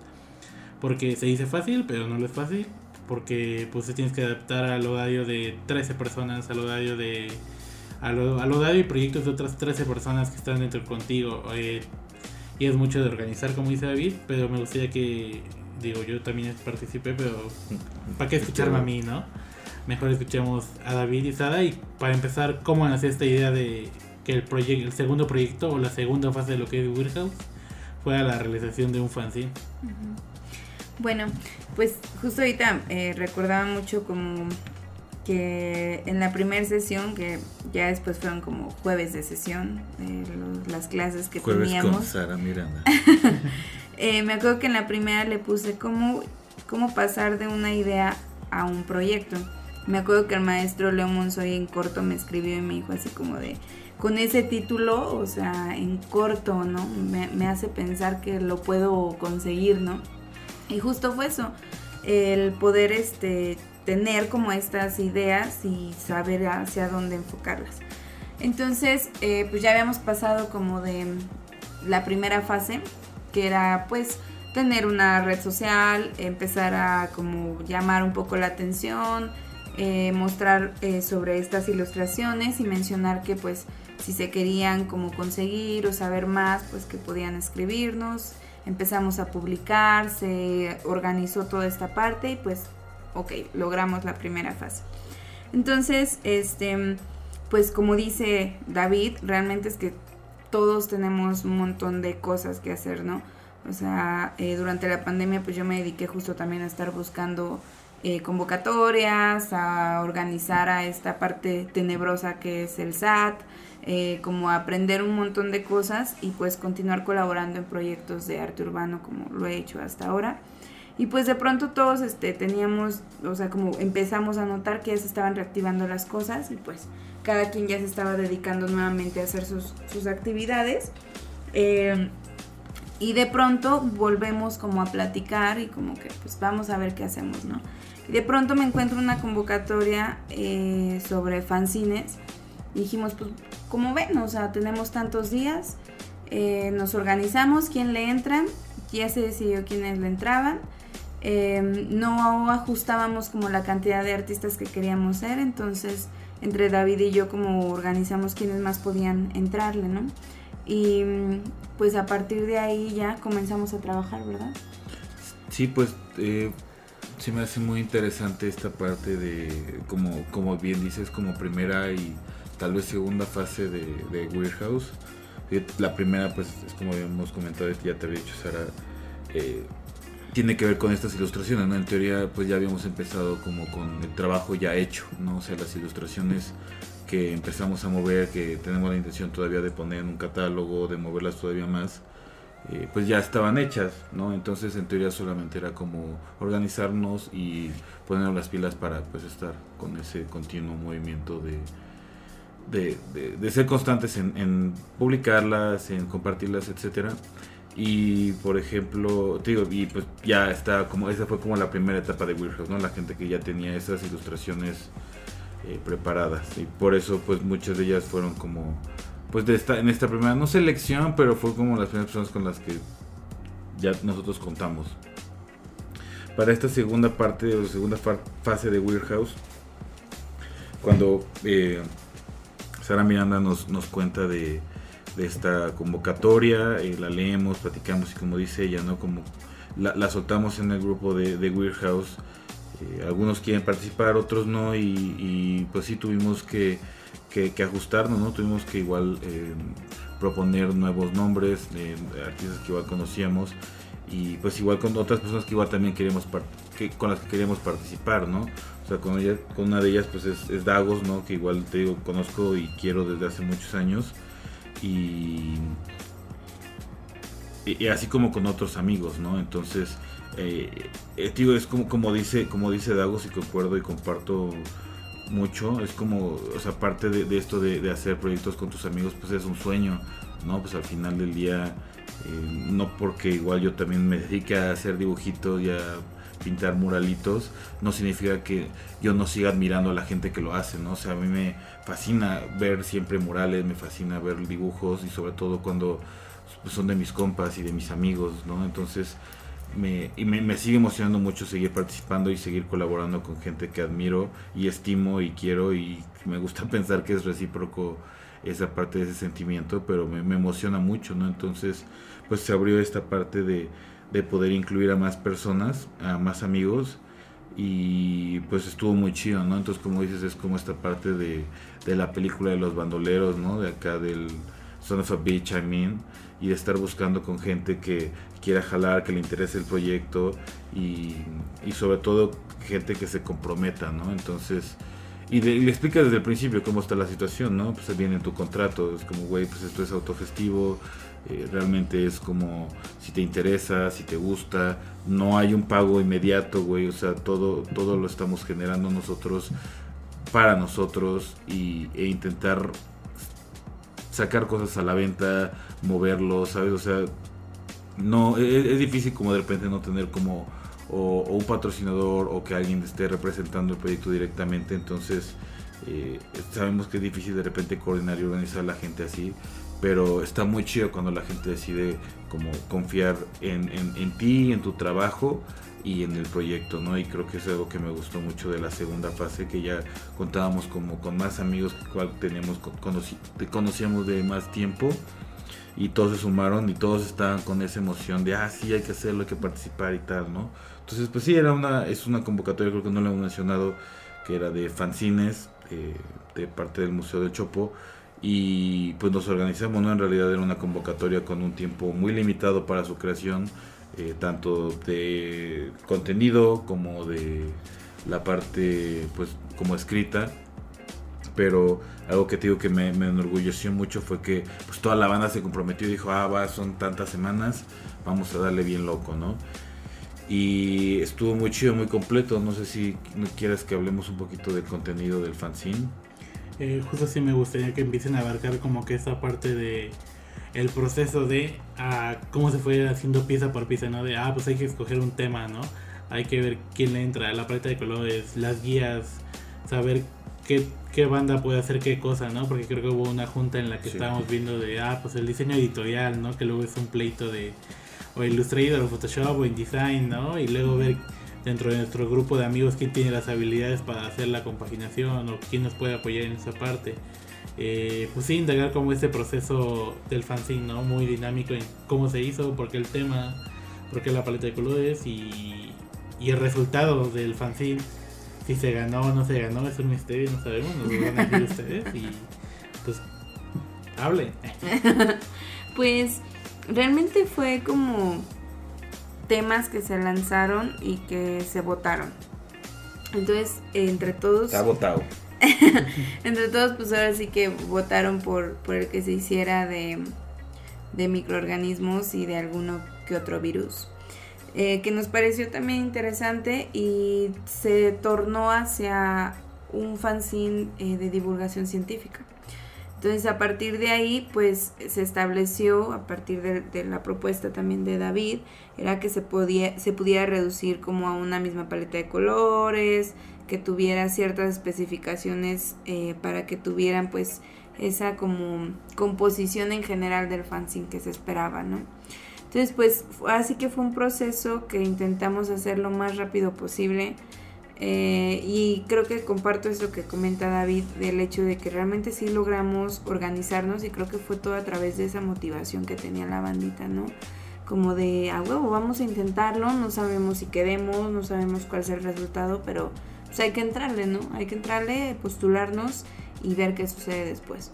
Porque se dice fácil, pero no lo es fácil. Porque pues te tienes que adaptar al horario de 13 personas, al horario de... Al, al horario y proyectos de otras 13 personas que están dentro contigo. Eh, y es mucho de organizar, como dice David, pero me gustaría que, digo, yo también participé, pero ¿para qué escucharme a mí, no? Mejor escuchemos a David y Sada y para empezar, ¿cómo nació esta idea de que el, proyecto, el segundo proyecto o la segunda fase de lo que es Weird House fuera la realización de un fanzine? Bueno, pues justo ahorita eh, recordaba mucho como que en la primera sesión, que ya después fueron como jueves de sesión, eh, los- las clases que Jueves con. Sara Miranda. (laughs) Eh, me acuerdo que en la primera le puse cómo, cómo pasar de una idea a un proyecto. Me acuerdo que el maestro Leo Monzoy en corto me escribió y me dijo así como de, con ese título, o sea, en corto, ¿no? Me, me hace pensar que lo puedo conseguir, ¿no? Y justo fue eso, el poder este, tener como estas ideas y saber hacia dónde enfocarlas. Entonces, eh, pues ya habíamos pasado como de la primera fase, que era pues tener una red social, empezar a como llamar un poco la atención, eh, mostrar eh, sobre estas ilustraciones y mencionar que pues si se querían como conseguir o saber más, pues que podían escribirnos. Empezamos a publicar, se organizó toda esta parte y pues, ok, logramos la primera fase. Entonces, este, pues como dice David, realmente es que todos tenemos un montón de cosas que hacer, ¿no? O sea, eh, durante la pandemia pues yo me dediqué justo también a estar buscando eh, convocatorias, a organizar a esta parte tenebrosa que es el SAT, eh, como aprender un montón de cosas y pues continuar colaborando en proyectos de arte urbano como lo he hecho hasta ahora. Y pues de pronto todos este, teníamos, o sea, como empezamos a notar que ya se estaban reactivando las cosas y pues cada quien ya se estaba dedicando nuevamente a hacer sus, sus actividades. Eh, y de pronto volvemos como a platicar y como que pues vamos a ver qué hacemos, ¿no? De pronto me encuentro una convocatoria eh, sobre fanzines dijimos, pues como ven, o sea, tenemos tantos días, eh, nos organizamos, quién le entran, ya se decidió quiénes le entraban. No ajustábamos como la cantidad de artistas que queríamos ser, entonces entre David y yo como organizamos quiénes más podían entrarle, ¿no? Y mm, pues a partir de ahí ya comenzamos a trabajar, ¿verdad? Sí, pues eh, sí me hace muy interesante esta parte de, como, como bien dices, como primera y tal vez segunda fase de, de Weird House. Eh, La primera, pues es como habíamos comentado, ya te había dicho Sara, eh, tiene que ver con estas ilustraciones, ¿no? En teoría, pues ya habíamos empezado como con el trabajo ya hecho, ¿no? O sea, las ilustraciones que empezamos a mover, que tenemos la intención todavía de poner en un catálogo, de moverlas todavía más, eh, pues ya estaban hechas, ¿no? Entonces en teoría solamente era como organizarnos y poner las pilas para pues estar con ese continuo movimiento de, de, de- ser constantes en, en publicarlas, en compartirlas, etcétera. Y por ejemplo, digo, y pues ya está como, esa fue como la primera etapa de Weird House, ¿no? La gente que ya tenía esas ilustraciones eh, preparadas. Y por eso pues muchas de ellas fueron como, pues de esta, en esta primera, no selección, pero fue como las primeras personas con las que ya nosotros contamos. Para esta segunda parte o segunda fa- fase de Weird House, cuando eh, Sara Miranda nos, nos cuenta de, de esta convocatoria, eh, la leemos, platicamos y como dice ella, ¿no? Como la, la soltamos en el grupo de, de Weird House. eh, algunos quieren participar, otros no, y, pues sí tuvimos que, que- ajustarnos, ¿no? Tuvimos que igual eh, proponer nuevos nombres, artistas que igual conocíamos, y pues igual con otras personas que igual también queremos que, con las que queríamos participar, ¿no? O sea, con, ella, con una de ellas pues es, es Dagos, ¿no? Que igual te digo, conozco y quiero desde hace muchos años. Y, y, así como con otros amigos, ¿no? Entonces, eh, eh, digo, es como, como dice, como dice Dagos y concuerdo y comparto mucho, es como, o sea, parte de, esto de, hacer proyectos con tus amigos, pues es un sueño, ¿no? Pues al final del día, eh, no porque igual yo también me dedique a hacer dibujitos y a pintar muralitos, no significa que yo no siga admirando a la gente que lo hace, ¿no? O sea, a mí me fascina ver siempre murales, me fascina ver dibujos y sobre todo cuando son de mis compas y de mis amigos, ¿no? Entonces, me, y me, me sigue emocionando mucho seguir participando y seguir colaborando con gente que admiro y estimo y quiero y me gusta (laughs) pensar que es recíproco esa parte de ese sentimiento, pero me emociona mucho, ¿no? Entonces, pues se abrió esta parte de, de poder incluir a más personas, a más amigos y pues estuvo muy chido, ¿no? Entonces, como dices, es como esta parte de, de la película de los bandoleros, ¿no? De acá del Son of a Beach, I mean, y de estar buscando con gente que quiera jalar, que le interese el proyecto y, y sobre todo gente que se comprometa, ¿no? Entonces, y, de- y le explicas desde el principio cómo está la situación, ¿no? Pues viene en tu contrato, es como, güey, pues esto es autogestivo, eh, realmente es como si te interesa, si te gusta, no hay un pago inmediato, güey, o sea, todo, todo lo estamos generando nosotros para nosotros y, e intentar sacar cosas a la venta, moverlos, ¿sabes? O sea, no, es, es difícil como de repente no tener como o, o un patrocinador o que alguien esté representando el proyecto directamente, entonces eh, sabemos que es difícil de repente coordinar y organizar a la gente así, pero está muy chido cuando la gente decide como confiar en, en, ti, en tu trabajo y en el proyecto, ¿no? Y creo que es algo que me gustó mucho de la segunda fase, que ya contábamos como con más amigos que cual teníamos, con- conoci- te conocíamos de más tiempo y todos se sumaron y todos estaban con esa emoción de, ah, sí, hay que hacerlo, hay que participar y tal, ¿no? Entonces, pues sí, era una, es una convocatoria, creo que no lo hemos mencionado, que era de fanzines, eh, de parte del Museo del Chopo, y pues nos organizamos, ¿no? En realidad era una convocatoria con un tiempo muy limitado para su creación, eh, tanto de contenido como de la parte, pues, como escrita, pero algo que te digo que me, me enorgulleció mucho fue que pues toda la banda se comprometió y dijo, ah, va, son tantas semanas, vamos a darle bien loco, ¿no? Y estuvo muy chido, muy completo. No sé si no quieras que hablemos un poquito del contenido del fanzine. Eh, justo sí me gustaría que empiecen a abarcar como que esa parte de el proceso de ah, cómo se fue haciendo pieza por pieza, ¿no? De, ah, pues hay que escoger un tema, ¿no? Hay que ver quién le entra, la paleta de colores, las guías, saber qué, qué banda puede hacer qué cosa, ¿no? Porque creo que hubo una junta en la que Sí. estábamos viendo de, ah, pues el diseño editorial, ¿no? Que luego es un pleito de o Illustrator o Photoshop o InDesign, ¿no? Y luego ver dentro de nuestro grupo de amigos quién tiene las habilidades para hacer la compaginación o quién nos puede apoyar en esa parte. Eh, pues sí, indagar como este proceso del fanzine, ¿no? Muy dinámico en cómo se hizo, por qué el tema, por qué la paleta de colores y, y el resultado del fanzine. Si se ganó o no se ganó, es un misterio, no sabemos, nos lo van a decir (laughs) ustedes y pues hablen. (laughs) Pues realmente fue como temas que se lanzaron y que se votaron. Entonces, entre todos, Está votado. (laughs) entre todos, pues ahora sí que votaron por, por el que se hiciera de, de microorganismos y de alguno que otro virus. Eh, que nos pareció también interesante y se tornó hacia un fanzine eh, de divulgación científica. Entonces a partir de ahí pues se estableció, a partir de, la propuesta también de David, era que se, podía, se pudiera reducir como a una misma paleta de colores, que tuviera ciertas especificaciones eh, para que tuvieran pues esa como composición en general del fanzine que se esperaba, ¿no? Entonces pues así que fue un proceso que intentamos hacer lo más rápido posible. Eh, y creo que comparto eso que comenta David del hecho de que realmente sí logramos organizarnos y creo que fue todo a través de esa motivación que tenía la bandita, ¿no? Como de, a huevo, vamos a intentarlo, no sabemos si queremos, no sabemos cuál es el resultado, pero pues hay que entrarle, ¿no? Hay que entrarle, postularnos y ver qué sucede después.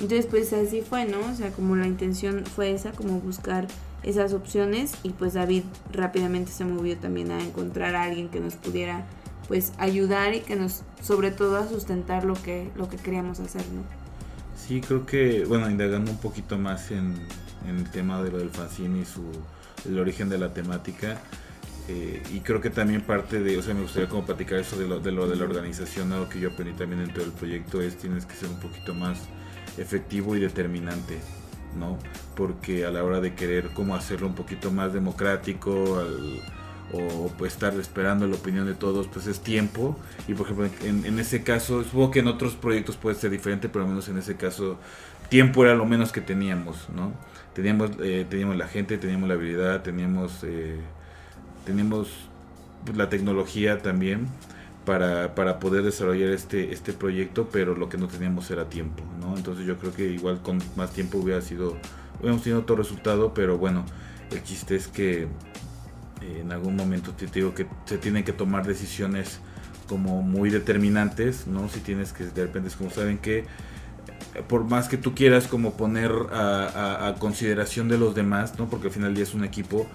Entonces pues así fue, ¿no? O sea, como la intención fue esa, como buscar esas opciones y pues David rápidamente se movió también a encontrar a alguien que nos pudiera pues ayudar y que nos sobre todo a sustentar lo que lo que queríamos hacer, ¿no? Sí, creo que, bueno, indagando un poquito más en, en el tema de lo del fanzine y su, el origen de la temática, eh, y creo que también parte de, o sea, me gustaría como platicar eso de lo de, lo de la organización, algo que yo aprendí también dentro del proyecto es tienes que ser un poquito más efectivo y determinante, ¿no? Porque a la hora de querer como hacerlo un poquito más democrático al- o pues estar esperando la opinión de todos, pues es tiempo. Y por ejemplo, en, en ese caso, supongo que en otros proyectos puede ser diferente, pero al menos en ese caso, tiempo era lo menos que teníamos, ¿no? Teníamos, eh, teníamos la gente, teníamos la habilidad, teníamos, eh, teníamos pues, la tecnología también para, para poder desarrollar este, este proyecto, pero lo que no teníamos era tiempo, ¿no? Entonces yo creo que igual con más tiempo hubiera sido, hubiéramos tenido otro resultado, pero bueno, el chiste es que en algún momento te digo que se tienen que tomar decisiones como muy determinantes, ¿no? Si tienes que de repente es como saben que por más que tú quieras como poner a, consideración de los demás, ¿no? Porque al final es un equipo,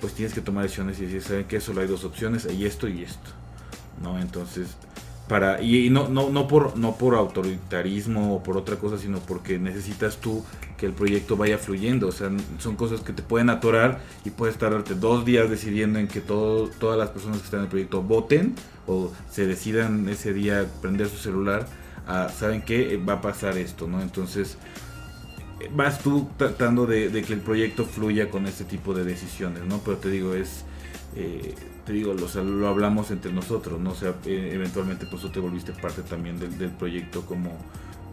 pues tienes que tomar decisiones y decir, saben que solo hay dos opciones, hay esto y esto, ¿no? Entonces, para y, no, no, no por no por autoritarismo o por otra cosa, sino porque necesitas tú que el proyecto vaya fluyendo, o sea, son cosas que te pueden atorar y puedes tardarte dos días decidiendo en que todo, todas las personas que están en el proyecto voten o se decidan ese día prender su celular, a, saben que va a pasar esto, ¿no? Entonces eh, vas tú tratando de, de que el proyecto fluya con este tipo de decisiones, ¿no? Pero te digo, es, eh, te digo, lo, o sea, lo hablamos entre nosotros, ¿no? O sea, eh, eventualmente pues tú te volviste parte también del, del proyecto como,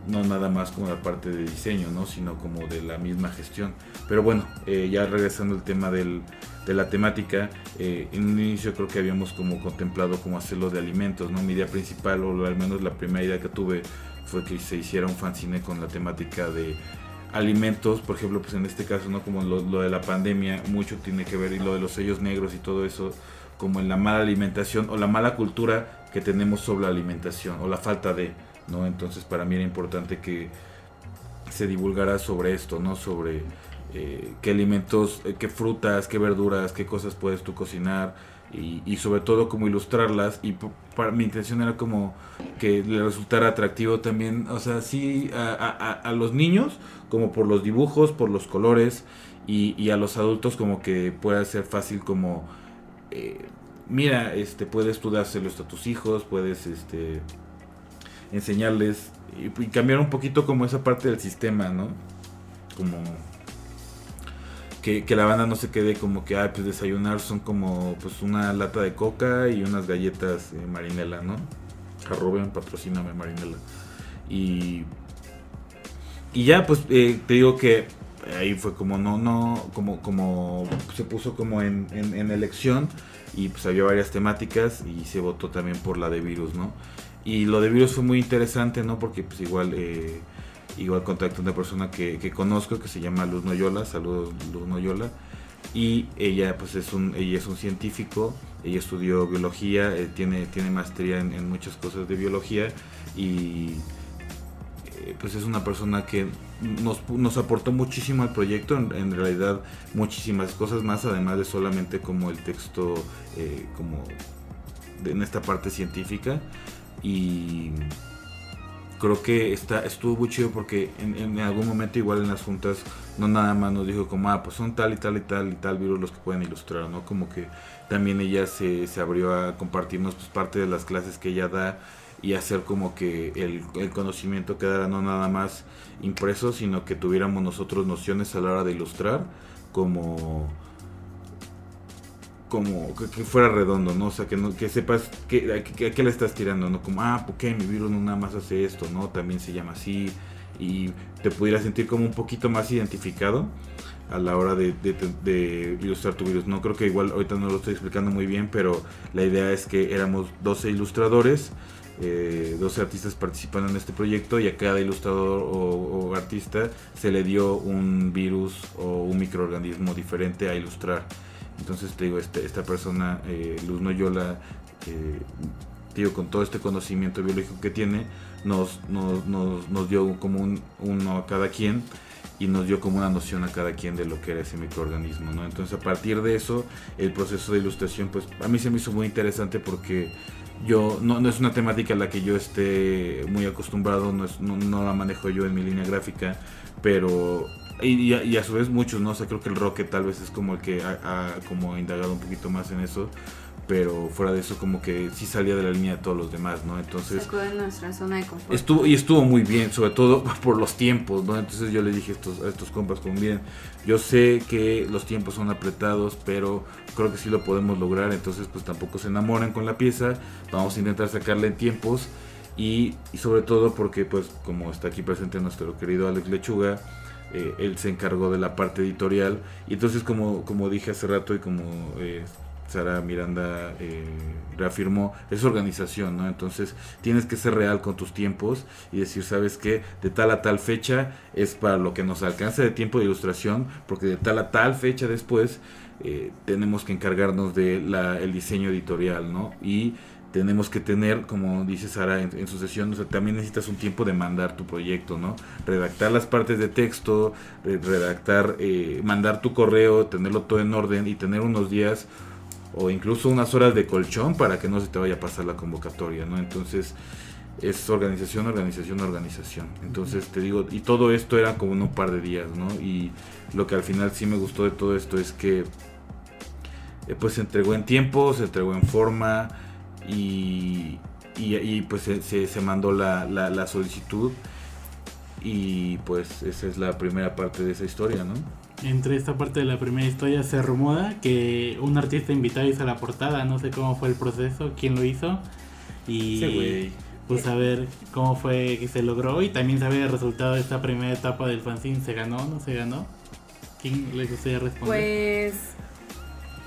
no nada más como la parte de diseño, ¿no? Sino como de la misma gestión. Pero bueno, eh, ya regresando al tema del, de la temática, eh, en un inicio creo que habíamos como contemplado como hacerlo de alimentos, ¿no? Mi idea principal, o al menos la primera idea que tuve, fue que se hiciera un fanzine con la temática de alimentos, por ejemplo, pues en este caso, ¿no? Como lo, lo de la pandemia, mucho tiene que ver, y lo de los sellos negros y todo eso, como en la mala alimentación o la mala cultura que tenemos sobre la alimentación, o la falta de, ¿no? Entonces para mí era importante que se divulgara sobre esto, ¿no? Sobre eh, qué alimentos, eh, qué frutas, qué verduras, qué cosas puedes tú cocinar y, y sobre todo como ilustrarlas y para mi intención era como que le resultara atractivo también, o sea, sí a, a- a- los niños como por los dibujos, por los colores y, a los adultos como que pueda ser fácil como eh, mira, este puedes tú dárselo a tus hijos, puedes este enseñarles y cambiar un poquito como esa parte del sistema, ¿no? Como que, la banda no se quede como que, ah, pues desayunar son como pues una lata de coca y unas galletas eh, marinela, ¿no? Arroben, patrocíname marinela. Y, y ya, pues eh, te digo que ahí fue como no, no, como, como se puso como en, en, en elección y pues había varias temáticas y se votó también por la de virus, ¿no? Y lo de virus fue muy interesante, ¿no? Porque pues igual, eh, igual contacté a una persona que, que conozco que se llama Luz Noyola, saludos Luz Noyola. Y ella pues es un, ella es un científico, ella estudió biología, eh, tiene, tiene maestría en, muchas cosas de biología y eh, pues es una persona que nos, nos aportó muchísimo al proyecto, en, realidad muchísimas cosas más, además de solamente como el texto, eh, como en esta parte científica. Y creo que está, estuvo muy chido porque en, en algún momento igual en las juntas no nada más nos dijo como, ah, pues son tal y tal y tal y tal virus los que pueden ilustrar, ¿no? Como que también ella se, se abrió a compartirnos pues parte de las clases que ella da y hacer como que el, el conocimiento quedara no nada más impreso, sino que tuviéramos nosotros nociones a la hora de ilustrar como como que, que fuera redondo, ¿no? O sea, que, no, que sepas que, a, qué- a qué le estás tirando, ¿no? Como, ah, ok, mi virus no nada más hace esto, ¿no? También se llama así. Y te pudieras sentir como un poquito más identificado a la hora de, de- de ilustrar tu virus. No creo que igual ahorita no lo estoy explicando muy bien, pero la idea es que éramos 12 ilustradores, eh, 12 artistas participando en este proyecto y a cada ilustrador o, o artista se le dio un virus o un microorganismo diferente a ilustrar. Entonces te digo, este- esta persona, eh, Luz Noyola, eh, digo, con todo este conocimiento biológico que tiene, nos, nos, nos, dio como un, uno a cada quien y nos dio como una noción a cada quien de lo que era ese microorganismo, ¿no? Entonces a partir de eso, el proceso de ilustración, pues a mí se me hizo muy interesante porque yo no, no es una temática a la que yo esté muy acostumbrado, no, es, no la manejo yo en mi línea gráfica, pero y, y a, y a su vez muchos, ¿no? O sea, creo que el Rocket tal vez es como el que ha, ha como indagado un poquito más en eso, pero fuera de eso como que sí salía de la línea de todos los demás, ¿no? Entonces... Sacó de nuestra zona de confort. Estuvo, y estuvo muy bien, sobre todo (laughs) por los tiempos, ¿no? Entonces yo le dije a estos, a estos compas como bien, yo sé que los tiempos son apretados, pero creo que sí lo podemos lograr, entonces pues tampoco se enamoren con la pieza, vamos a intentar sacarle en tiempos y, y sobre todo porque pues como está aquí presente nuestro querido Alex Lechuga, eh, él se encargó de la parte editorial y entonces como, como dije hace rato y como eh, Sara Miranda eh, reafirmó, es organización, ¿no? Entonces tienes que ser real con tus tiempos y decir, ¿sabes qué? De tal a tal fecha es para lo que nos alcance de tiempo de ilustración, porque de tal a tal fecha después eh, tenemos que encargarnos de la, el diseño editorial, ¿no? Y tenemos que tener, como dice Sara en, en su sesión, o sea, también necesitas un tiempo de mandar tu proyecto, ¿no? Redactar las partes de texto, redactar, eh, mandar tu correo, tenerlo todo en orden y tener unos días o incluso unas horas de colchón para que no se te vaya a pasar la convocatoria, ¿no? Entonces es organización, organización, organización. Entonces te digo, y todo esto era como en un par de días, ¿no? Y lo que al final sí me gustó de todo esto es que eh, pues se entregó en tiempo, se entregó en forma y, y, y, pues se, se, se mandó la, la, la solicitud y pues esa es la primera parte de esa historia, ¿no? Entre esta parte de la primera historia se rumora que un artista invitado hizo la portada, no sé cómo fue el proceso, quién lo hizo y güey. pues saber cómo fue que se logró y también saber el resultado de esta primera etapa del fanzine, ¿se ganó no se ganó? ¿Quién les gustaría responder? Pues,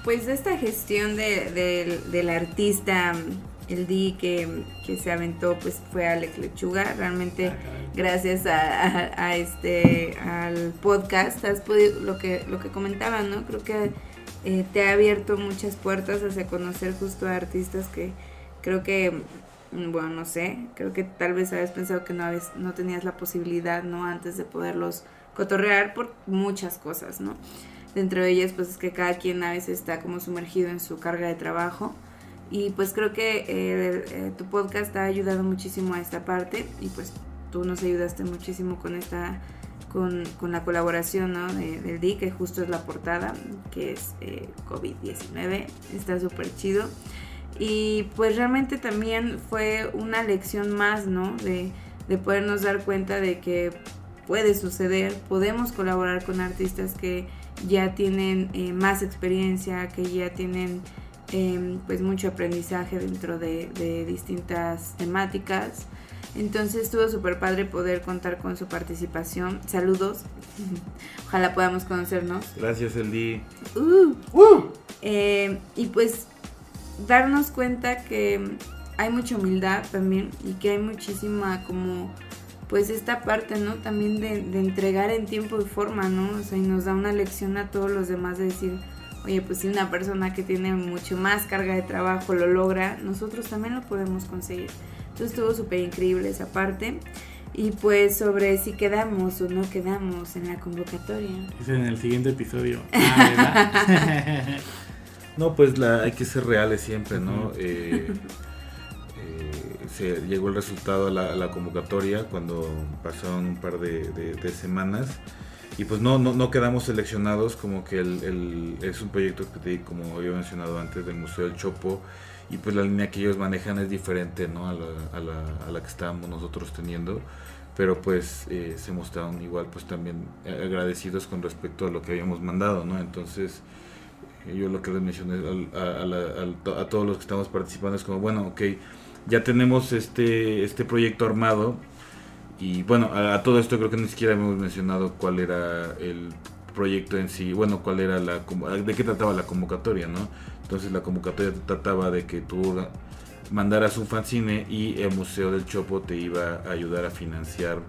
pues esta gestión de, del- del artista, el D que, que se aventó, pues fue Alex Lechuga. Realmente, gracias a, a- a este al podcast, has podido, lo que, lo que comentaba, ¿no? Creo que eh, te ha abierto muchas puertas hacia conocer justo a artistas que creo que mm, bueno, no sé, creo que tal vez habías pensado que no, habías, no tenías la posibilidad, ¿no? Antes de poderlos cotorrear por muchas cosas, ¿no? Dentro de ellas, pues es que cada quien a veces está como sumergido en su carga de trabajo. Y pues creo que eh, eh, tu podcast ha ayudado muchísimo a esta parte y pues tú nos ayudaste muchísimo con esta con, con la colaboración ¿no? de- del DI, que justo es la portada, que es eh, COVID-19, está súper chido. Y pues realmente también fue una lección más, ¿no? De, de podernos dar cuenta de que puede suceder, podemos colaborar con artistas que ya tienen eh, más experiencia, que ya tienen eh, pues mucho aprendizaje dentro de, de distintas temáticas. Entonces estuvo súper padre poder contar con su participación. Saludos. (laughs) Ojalá podamos conocernos. Gracias, Eldi. Uh. Eh, y pues darnos cuenta que hay mucha humildad también y que hay muchísima como pues esta parte, ¿no? También de, de entregar en tiempo y forma, ¿no? O sea, y nos da una lección a todos los demás de decir, oye, pues si una persona que tiene mucho más carga de trabajo lo logra, nosotros también lo podemos conseguir. Entonces estuvo súper increíble esa parte. Y pues sobre si quedamos o no quedamos en la convocatoria. Es en el siguiente episodio. (laughs) Ah, ¿verdad? (laughs) No, pues la, hay que ser reales siempre, ¿no? Eh, se llegó el resultado a la, a la convocatoria cuando pasaron un par de, de- de semanas y pues no, no, no quedamos seleccionados como que el, el- es un proyecto que te, como había mencionado antes del Museo del Chopo y pues la línea que ellos manejan es diferente ¿no? a, la, a, la, a la que estábamos nosotros teniendo pero pues eh, se mostraron igual pues también agradecidos con respecto a lo que habíamos mandado ¿no? entonces eh, yo lo que les mencioné a, a todos los que estamos participando es como, bueno, ok, ya tenemos este, este proyecto armado y bueno, a, a todo esto creo que ni siquiera hemos mencionado cuál era el proyecto en sí, bueno, cuál era la, de qué trataba la convocatoria, ¿no? Entonces la convocatoria trataba de que tú mandaras un fanzine y el Museo del Chopo te iba a ayudar a financiar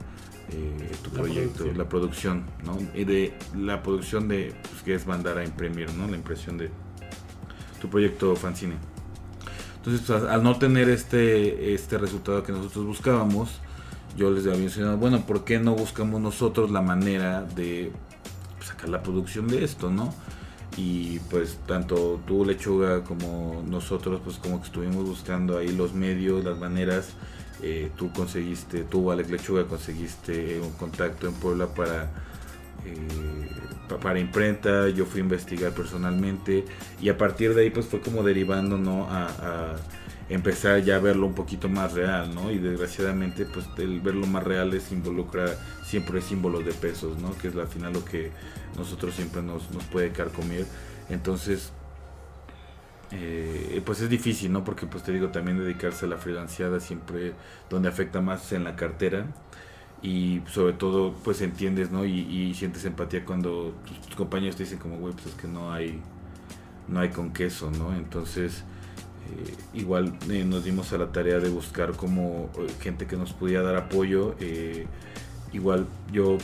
eh, tu La proyecto, producción. la producción, ¿no? Y de la producción de, pues, que es mandar a imprimir, ¿no? La impresión de tu proyecto fanzine. Entonces, pues, al no tener este, este resultado que nosotros buscábamos, yo les había mencionado, bueno, ¿por qué no buscamos nosotros la manera de sacar la producción de esto, no? Y pues tanto tú, Lechuga, como nosotros, pues como que estuvimos buscando ahí los medios, las maneras. Eh, tú conseguiste, tú, Alex Lechuga, conseguiste un contacto en Puebla para eh, pa- para imprenta, yo fui a investigar personalmente y a partir de ahí pues fue como derivando, ¿no? A, a empezar ya a verlo un poquito más real, ¿no? Y desgraciadamente pues el verlo más real es involucra siempre símbolos de pesos, ¿no? Que es al final lo que nosotros siempre nos, nos puede carcomer. Entonces, eh, pues es difícil, ¿no? Porque pues te digo, también dedicarse a la freelanceada siempre donde afecta más en la cartera y sobre todo pues entiendes, ¿no? Y, sientes empatía cuando tus, compañeros te dicen como, güey, pues es que no hay, no hay con queso, ¿no? Entonces, eh, igual eh, nos dimos a la tarea de buscar como eh, gente que nos pudiera dar apoyo. eh, igual yo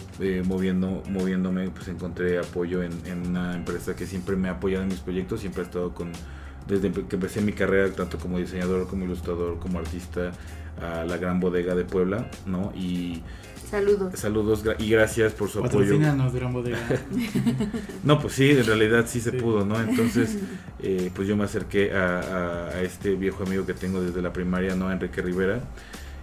moviendo, moviéndome, pues encontré apoyo en, en una empresa que siempre me ha apoyado en mis proyectos, siempre ha estado con, desde que empecé mi carrera, tanto como diseñador, como ilustrador, como artista, a la gran bodega de Puebla, ¿no? Y Saludos. saludos y gracias por su apoyo. Patrocínanos, Gran Bodega. (laughs) No, pues sí, en realidad sí se Sí. pudo, ¿no? Entonces, (laughs) eh, pues yo me acerqué a, a- a este viejo amigo que tengo desde la primaria, ¿no? Enrique Rivera.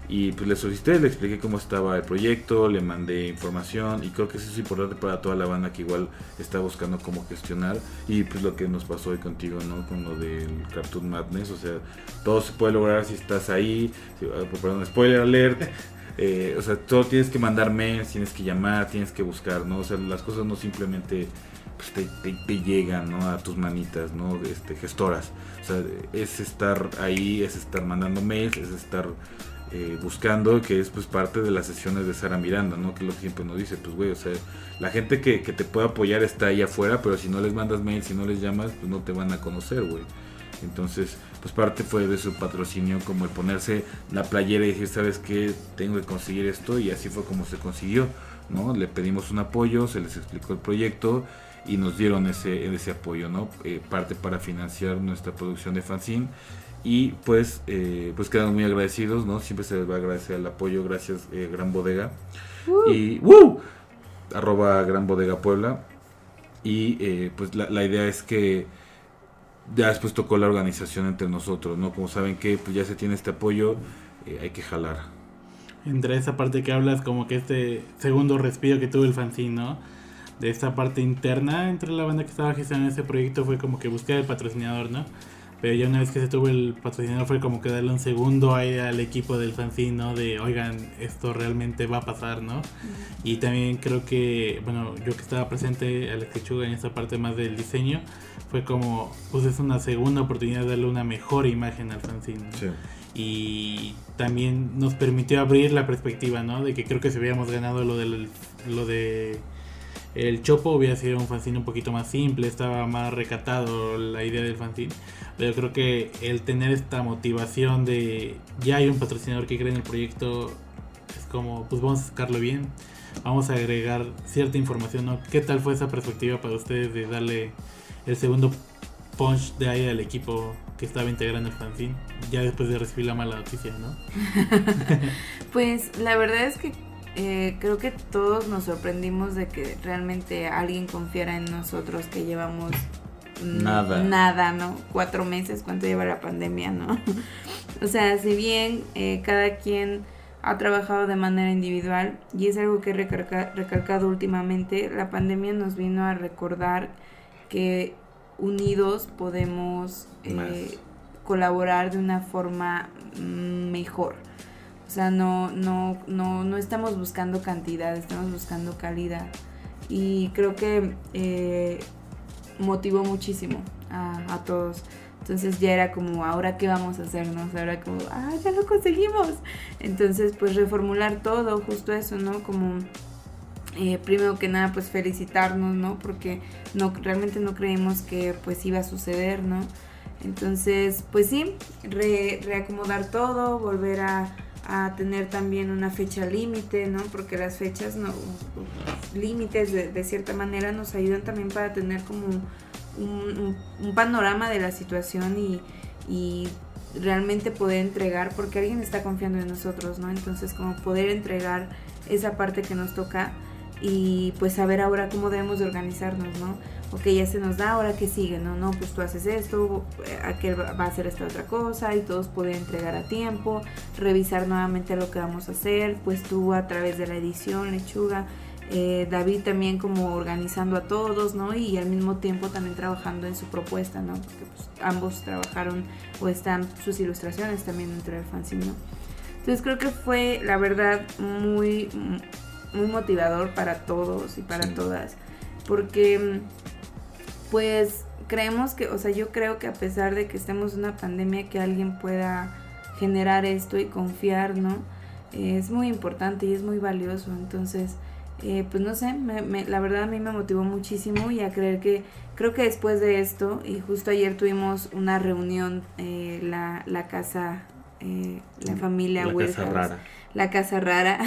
Y pues le solicité, le expliqué cómo estaba el proyecto, le mandé información y creo que eso es importante para toda la banda que igual está buscando cómo gestionar y pues lo que nos pasó hoy contigo, ¿no? Con lo del Cartoon Madness, o sea, todo se puede lograr si estás ahí, si- ah, perdón, spoiler alert, (laughs) eh, o sea, todo tienes que mandar mails, tienes que llamar, tienes que buscar, ¿no? O sea, las cosas no simplemente pues, te, te- llegan, ¿no? A tus manitas, ¿no? Este, gestoras. O sea, es estar ahí, es estar mandando mails, es estar eh, buscando, que es pues parte de las sesiones de Sara Miranda, ¿no? Que es lo que siempre nos dice, pues güey, o sea, la gente que, te puede apoyar está ahí afuera, pero si no les mandas mails, si no les llamas, pues no te van a conocer, güey. Entonces, pues parte fue de su patrocinio como el ponerse la playera y decir, ¿sabes qué? Tengo que conseguir esto y así fue como se consiguió, ¿no? Le pedimos un apoyo, se les explicó el proyecto y nos dieron ese, ese apoyo, ¿no? Eh, parte para financiar nuestra producción de fanzine y pues, eh, pues quedamos muy agradecidos, ¿no? Siempre se les va a agradecer el apoyo, gracias eh, Gran Bodega y ¡woo! arroba Gran Bodega Puebla y eh, pues la, la idea es que ya después tocó la organización entre nosotros, ¿no? Como saben que pues ya se tiene este apoyo, eh, hay que jalar. Entre esa parte que hablas, como que este segundo respiro que tuvo el fanzine, ¿no? De esta parte interna entre la banda que estaba gestionando ese proyecto fue como que buscar el patrocinador, ¿no? Pero ya una vez que se tuvo el patrocinador fue como que darle un segundo aire al equipo del fanzine, ¿no? De, oigan, esto realmente va a pasar, ¿no? Y también creo que, bueno, yo que estaba presente al Quechuga en esta parte más del diseño, fue como, pues es una segunda oportunidad de darle una mejor imagen al fanzine. ¿no? y también nos permitió abrir la perspectiva, ¿no? De que creo que si hubiéramos ganado lo del lo de el Chopo hubiera sido un fanzine un poquito más simple, estaba más recatado la idea del fanzine. Pero creo que el tener esta motivación de ya hay un patrocinador que cree en el proyecto es como, pues vamos a sacarlo bien, vamos a agregar cierta información, ¿no? ¿Qué tal fue esa perspectiva para ustedes de darle el segundo punch de aire al equipo que estaba integrando el fanzine? Ya después de recibir la mala noticia, ¿no? (laughs) Pues la verdad es que eh, creo que todos nos sorprendimos de que realmente alguien confiara en nosotros que llevamos Nada. nada, ¿no? Cuatro meses, ¿cuánto lleva la pandemia, no? (laughs) o sea, si bien eh, cada quien ha trabajado de manera individual y es algo que he recarga- recalcado últimamente, la pandemia nos vino a recordar que unidos podemos eh, colaborar de una forma mm, mejor. O sea, no, no, no, no estamos buscando cantidad, estamos buscando calidad. Y creo que eh, motivó muchísimo a, a todos. Entonces ya era como, ¿ahora qué vamos a hacernos? Ahora como, ah, ya lo conseguimos. Entonces, pues reformular todo, justo eso, ¿no? Como, eh, primero que nada, pues felicitarnos, ¿no? Porque no, realmente no creímos que pues iba a suceder, ¿no? Entonces, pues sí, re- reacomodar todo, volver a, a tener también una fecha límite, ¿no? Porque las fechas no límites de, cierta manera nos ayudan también para tener como un, un- un panorama de la situación y, y realmente poder entregar, porque alguien está confiando en nosotros, ¿no? Entonces, como poder entregar esa parte que nos toca y pues saber ahora cómo debemos de organizarnos, ¿no? Ok, ya se nos da, ahora que sigue, ¿no? No, pues tú haces esto, eh, aquel va a hacer esta otra cosa y todos poder entregar a tiempo, revisar nuevamente lo que vamos a hacer, pues tú a través de la edición, lechuga, eh, David también como organizando a todos, ¿no? Y al mismo tiempo también trabajando en su propuesta, ¿no? Porque pues, ambos trabajaron o están sus ilustraciones también dentro del fanzine, ¿no? Entonces creo que fue, la verdad, muy, muy motivador para todos y para Sí. todas. Porque, pues, creemos que, o sea, yo creo que a pesar de que estemos en una pandemia, que alguien pueda generar esto y confiar, ¿no? Eh, es muy importante y es muy valioso. Entonces, eh, pues no sé, me- me- la verdad a mí me motivó muchísimo y a creer que, creo que después de esto, y justo ayer tuvimos una reunión, eh, la, la casa, eh, la familia La casa rara. La casa rara.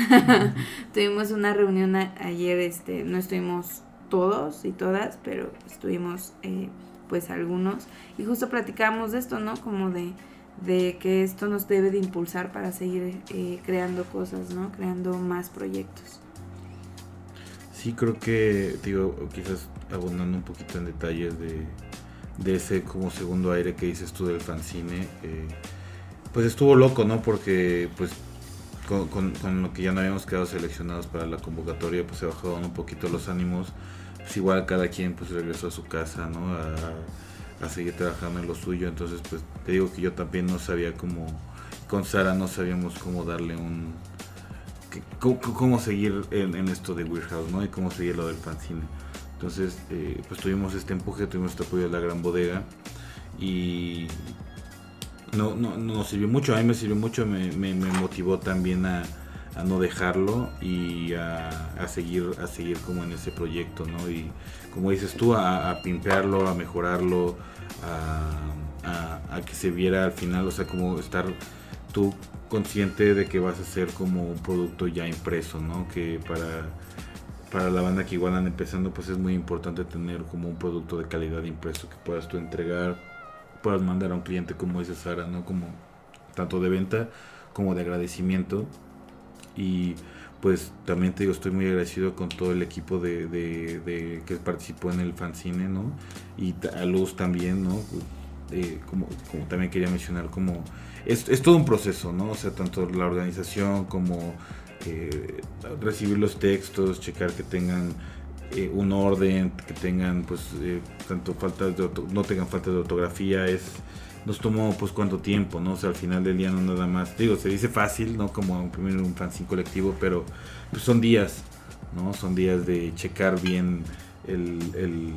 (laughs) tuvimos una reunión ayer, este, no estuvimos todos y todas, pero estuvimos eh, pues algunos y justo platicábamos de esto, ¿no? Como de, de que esto nos debe de impulsar para seguir eh, creando cosas, ¿no? Creando más proyectos. Sí, creo que, digo, quizás abundando un poquito en detalles de, de ese como segundo aire que dices tú del fanzine, eh, pues estuvo loco, ¿no? Porque pues con, con- lo que ya no habíamos quedado seleccionados para la convocatoria, pues se bajaron un poquito los ánimos. Pues igual cada quien pues regresó a su casa, ¿no? A, a seguir trabajando en lo suyo. Entonces, pues te digo que yo también no sabía cómo, con Sara no sabíamos cómo darle un, cómo, cómo seguir en, esto de Weird House, ¿no? Y cómo seguir lo del fanzine. Entonces, eh, pues tuvimos este empuje, tuvimos este apoyo de la gran bodega y no, no, no nos sirvió mucho, a mí me sirvió mucho, me, me- me motivó también a, no dejarlo y a, seguir a seguir como en ese proyecto, ¿no? Y como dices tú, a, a pimpearlo, a mejorarlo, a que se viera al final, o sea, como estar tú consciente de que vas a ser como un producto ya impreso, ¿no? Que para, para la banda que igual van empezando, pues es muy importante tener como un producto de calidad impreso que puedas tú entregar, puedas mandar a un cliente, como dice Sara, ¿no? Como tanto de venta como de agradecimiento. Y pues también te digo, estoy muy agradecido con todo el equipo de, que participó en el fanzine, ¿no? Y a Luz también, ¿no? Eh, como, como también quería mencionar, como es, es todo un proceso, ¿no? O sea, tanto la organización como eh, recibir los textos, checar que tengan eh, un orden, que tengan pues eh, tanto faltas de no tengan falta de ortografía, es nos tomó pues cuánto tiempo, ¿no? Sea, al final del día no nada más, digo, se dice fácil, ¿no? Como imprimir un fanzine colectivo, pero pues son días, ¿no? Son días de checar bien el, el-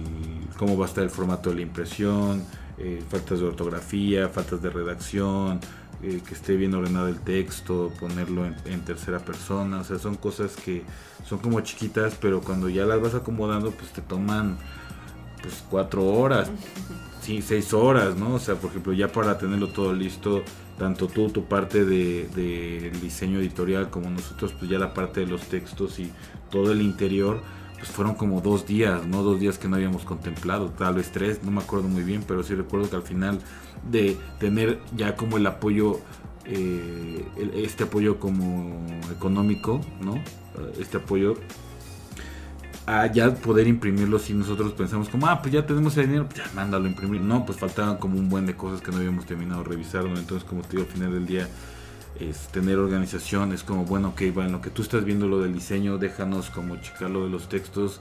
cómo va a estar el formato de la impresión, eh, faltas de ortografía, faltas de redacción, eh, que esté bien ordenado el texto, ponerlo en, en tercera persona, o sea, son cosas que son como chiquitas, pero cuando ya las vas acomodando, pues te toman pues cuatro horas, (laughs) sí, seis horas, ¿no? O sea, por ejemplo, ya para tenerlo todo listo, tanto tú, tu parte de, de diseño editorial, como nosotros, pues ya la parte de los textos y todo el interior, pues fueron como dos días, ¿no? Dos días que no habíamos contemplado, tal vez tres, no me acuerdo muy bien, pero sí recuerdo que al final de tener ya como el apoyo, eh, este apoyo como económico, ¿no? Eh, Este apoyo a ya poder imprimirlo si nosotros pensamos como, ah, pues ya tenemos el dinero, ya mándalo a imprimir. No, pues faltaban como un buen de cosas que no habíamos terminado de revisar, ¿no? Entonces, como te digo, al final del día es tener organización, es como, bueno, ok, va, en lo que tú estás viendo lo del diseño, déjanos como checar lo de los textos.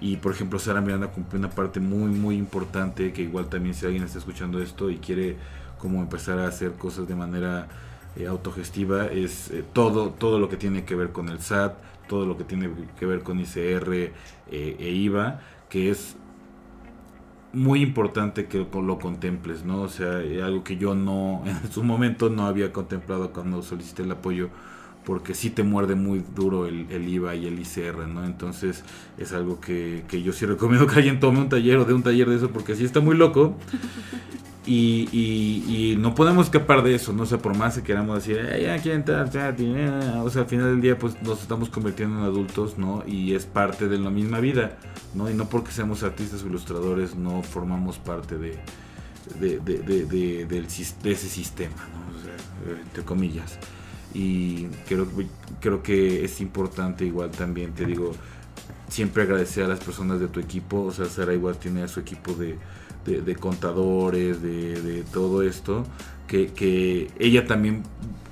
Y por ejemplo, Sara Miranda cumplió una parte muy, muy importante, que igual también si alguien está escuchando esto y quiere como empezar a hacer cosas de manera eh, autogestiva, es eh, todo, todo lo que tiene que ver con el SAT, todo lo que tiene que ver con ICR eh, e IVA, que es muy importante que lo- contemples, ¿no? O sea, eh, algo que yo no, (laughs) en su momento no había contemplado cuando solicité el apoyo, porque sí te muerde muy duro el, el IVA y el ICR, ¿no? Entonces es algo que, que yo sí recomiendo que alguien tome un taller o de un taller de eso, porque sí está muy loco. (laughs) Y, y, y no podemos escapar de eso, ¿no? O sea, por más que queramos decir, "Eh, ya quieren entrar, ya, tiene", o sea, al final del día, pues nos estamos convirtiendo en adultos, ¿no? Y es parte de la misma vida, ¿no? Y no porque seamos artistas o ilustradores, no formamos parte de, de, de, de, de- ese sistema, ¿no? O sea, entre comillas. Y creo, creo que es importante, igual también, te digo, siempre agradecer a las personas de tu equipo. O sea, Sara igual tiene a su equipo de, de- contadores, de, todo esto. que, que ella también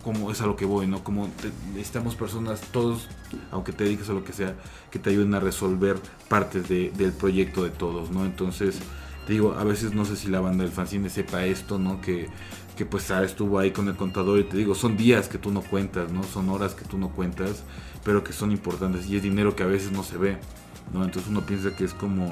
como es a lo que voy, ¿no? Como te- necesitamos personas, todos, aunque te dediques a lo que sea, que te ayuden a resolver partes de- del proyecto de todos, ¿no? Entonces, te digo, a veces no sé si la banda del fanzine sepa esto, ¿no? Que, que pues Sara estuvo ahí con el contador y te digo, son días que tú no cuentas, ¿no? Son horas que tú no cuentas, pero que son importantes y es dinero que a veces no se ve, ¿no? Entonces uno piensa que es como,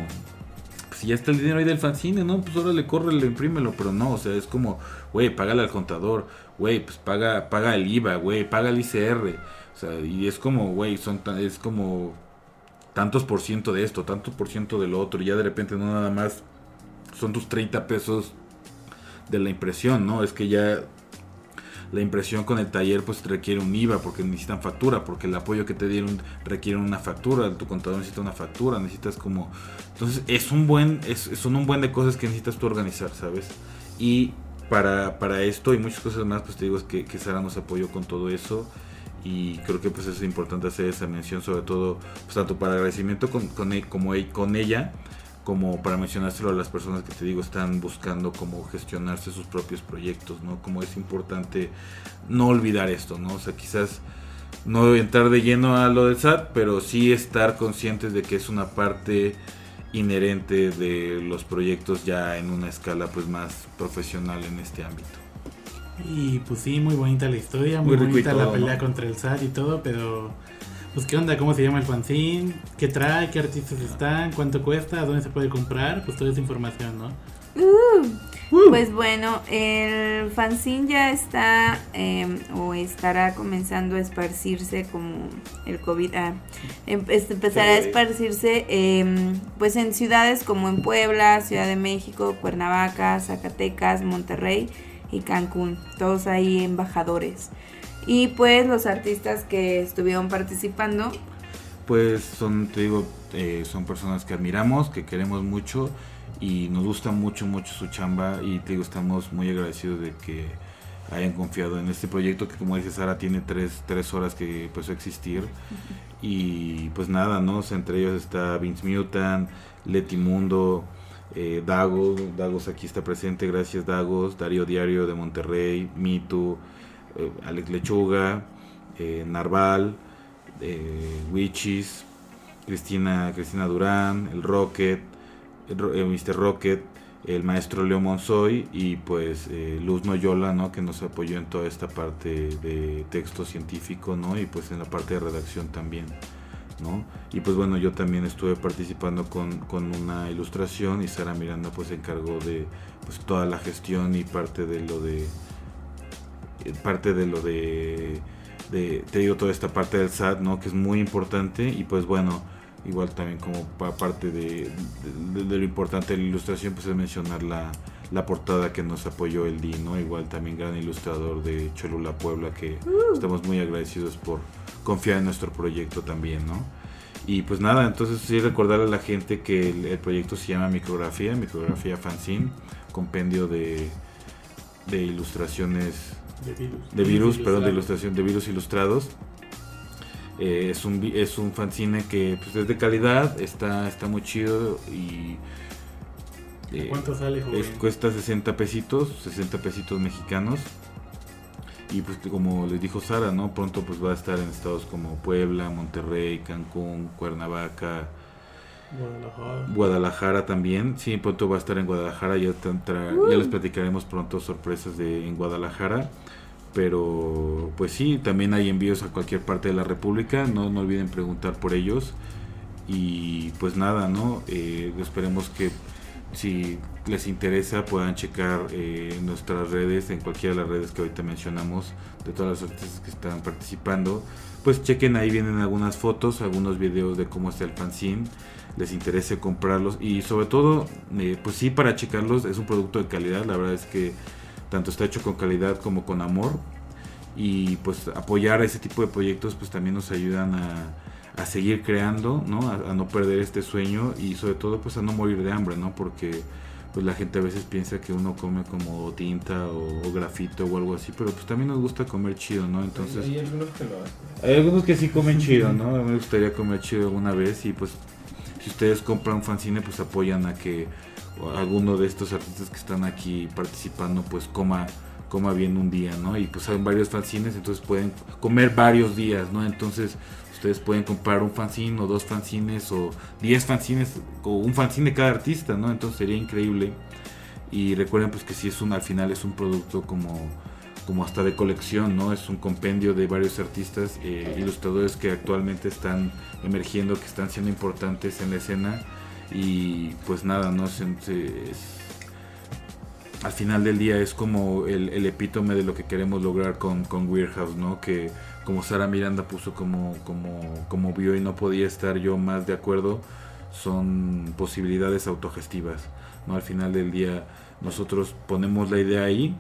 si ya está el dinero ahí del fanzine, ¿no? Pues ahora le corre, le imprímelo, pero no, o sea, es como, güey, págale al contador, güey, pues paga, paga el IVA, güey, paga el ICR, o sea, y es como, güey, son, es como tantos por ciento de esto, tantos por ciento de lo otro, y ya de repente no nada más son tus 30 pesos de la impresión, ¿no? Es que ya la impresión con el taller pues requiere un IVA porque necesitan factura, porque el apoyo que te dieron requiere una factura, tu contador necesita una factura, necesitas como... Entonces es un buen, es, son un buen de cosas que necesitas tú organizar, ¿sabes? Y para, para esto y muchas cosas más, pues te digo es que, que Sara nos apoyó con todo eso y creo que pues es importante hacer esa mención sobre todo pues tanto para agradecimiento con, con, e- como e- con ella como para mencionárselo a las personas que te digo están buscando cómo gestionarse sus propios proyectos, ¿no? Como es importante no olvidar esto, ¿no? O sea, quizás no entrar de lleno a lo del SAT, pero sí estar conscientes de que es una parte inherente de los proyectos ya en una escala pues más profesional en este ámbito. Y pues sí, muy bonita la historia, muy, bonita la pelea ¿no? contra el SAT y todo, pero pues qué onda, cómo se llama el fanzine, qué trae, qué artistas están, cuánto cuesta, dónde se puede comprar, pues toda esa información, ¿no? Pues bueno, el fanzine ya está eh, o estará comenzando a esparcirse como el COVID. ah, em- empezará a esparcirse eh, pues en ciudades como en Puebla, Ciudad de México, Cuernavaca, Zacatecas, Monterrey y Cancún. Todos ahí embajadores. Y pues los artistas que estuvieron participando, Pues son, te digo, eh, son personas que admiramos, que queremos mucho y nos gusta mucho, mucho su chamba. Y te digo, estamos muy agradecidos de que hayan confiado en este proyecto que como dice Sara tiene tres, tres horas que empezó a existir. Y pues nada, ¿no? O sea, entre ellos está Vince Mutant, Leti Mundo, eh, Dago, Dagos aquí está presente, gracias Dagos, Darío Diario de Monterrey, Mitu, eh, Alex Lechuga, eh, Narval, eh, Wichis, Cristina, Cristina Durán, el Rocket, el Mr. Rocket, el maestro Leo Monzoy y pues Luz Noyola, ¿no? Que nos apoyó en toda esta parte de texto científico, ¿no? Y pues en la parte de redacción también, ¿no? Y pues bueno, yo también estuve participando con, con una ilustración y Sara Miranda pues se encargó de pues toda la gestión y parte de lo de parte de lo de, de te digo toda esta parte del SAT no que es muy importante y pues bueno igual también como pa- parte de, de- de lo importante de la ilustración pues es mencionar la, la portada que nos apoyó el DI no igual también gran ilustrador de Cholula Puebla que estamos muy agradecidos por confiar en nuestro proyecto también no y pues nada entonces sí recordarle a la gente que el, el proyecto se llama micrografía micrografía fanzine compendio de de ilustraciones De virus. de virus, perdón, de ilustración, de virus ilustrados. Eh, es un es un fanzine que pues, es de calidad, está está muy chido y eh, ¿Cuánto sale, joven? es- cuesta 60 pesitos, 60 pesitos mexicanos. Y pues como les dijo Sara, ¿no? Pronto pues va a estar en estados como Puebla, Monterrey, Cancún, Cuernavaca, Guadalajara. Guadalajara también, sí, pronto va a estar en Guadalajara, ya, les platicaremos pronto sorpresas de en Guadalajara, pero pues sí, también hay envíos a cualquier parte de la República, no, no olviden preguntar por ellos y pues nada, ¿no? Eh, esperemos que si les interesa puedan checar eh, nuestras redes, en cualquiera de las redes que ahorita mencionamos, de todas las artistas que están participando, pues chequen ahí vienen algunas fotos, algunos videos de cómo está el fanzine, les interese comprarlos y sobre todo, eh, pues sí, para checarlos es un producto de calidad, la verdad es que tanto está hecho con calidad como con amor y pues apoyar ese tipo de proyectos pues también nos ayudan a, a seguir creando, ¿no? A, a no perder este sueño y sobre todo pues a no morir de hambre, ¿no? Porque pues la gente a veces piensa que uno come como tinta o, o grafito o algo así, pero pues también nos gusta comer chido, ¿no? Entonces... Hay algunos que lo hacen. Hay algunos que sí comen chido, ¿no? A mí me gustaría comer chido alguna vez y pues si ustedes compran fanzine pues apoyan a que alguno de estos artistas que están aquí participando pues coma coma bien un día, ¿no? Y pues hay varios fanzines, entonces pueden comer varios días, ¿no? Entonces ustedes pueden comprar un fanzine o dos fanzines o 10 fanzines o un fanzine de cada artista, ¿no? Entonces sería increíble. Y recuerden pues que si es un al final es un producto como como hasta de colección, ¿no? Es un compendio de varios artistas, eh, ilustradores que actualmente están emergiendo, que están siendo importantes en la escena y pues nada, ¿no? Se- se- es- al final del día es como el, el epítome de lo que queremos lograr con, con Weird ¿no? Que como Sara Miranda puso como, como, como vio y no podía estar yo más de acuerdo, son posibilidades autogestivas, ¿no? Al final del día nosotros ponemos la idea ahí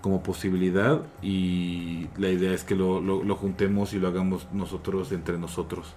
como posibilidad y la idea es que lo, lo, juntemos y lo hagamos nosotros entre nosotros.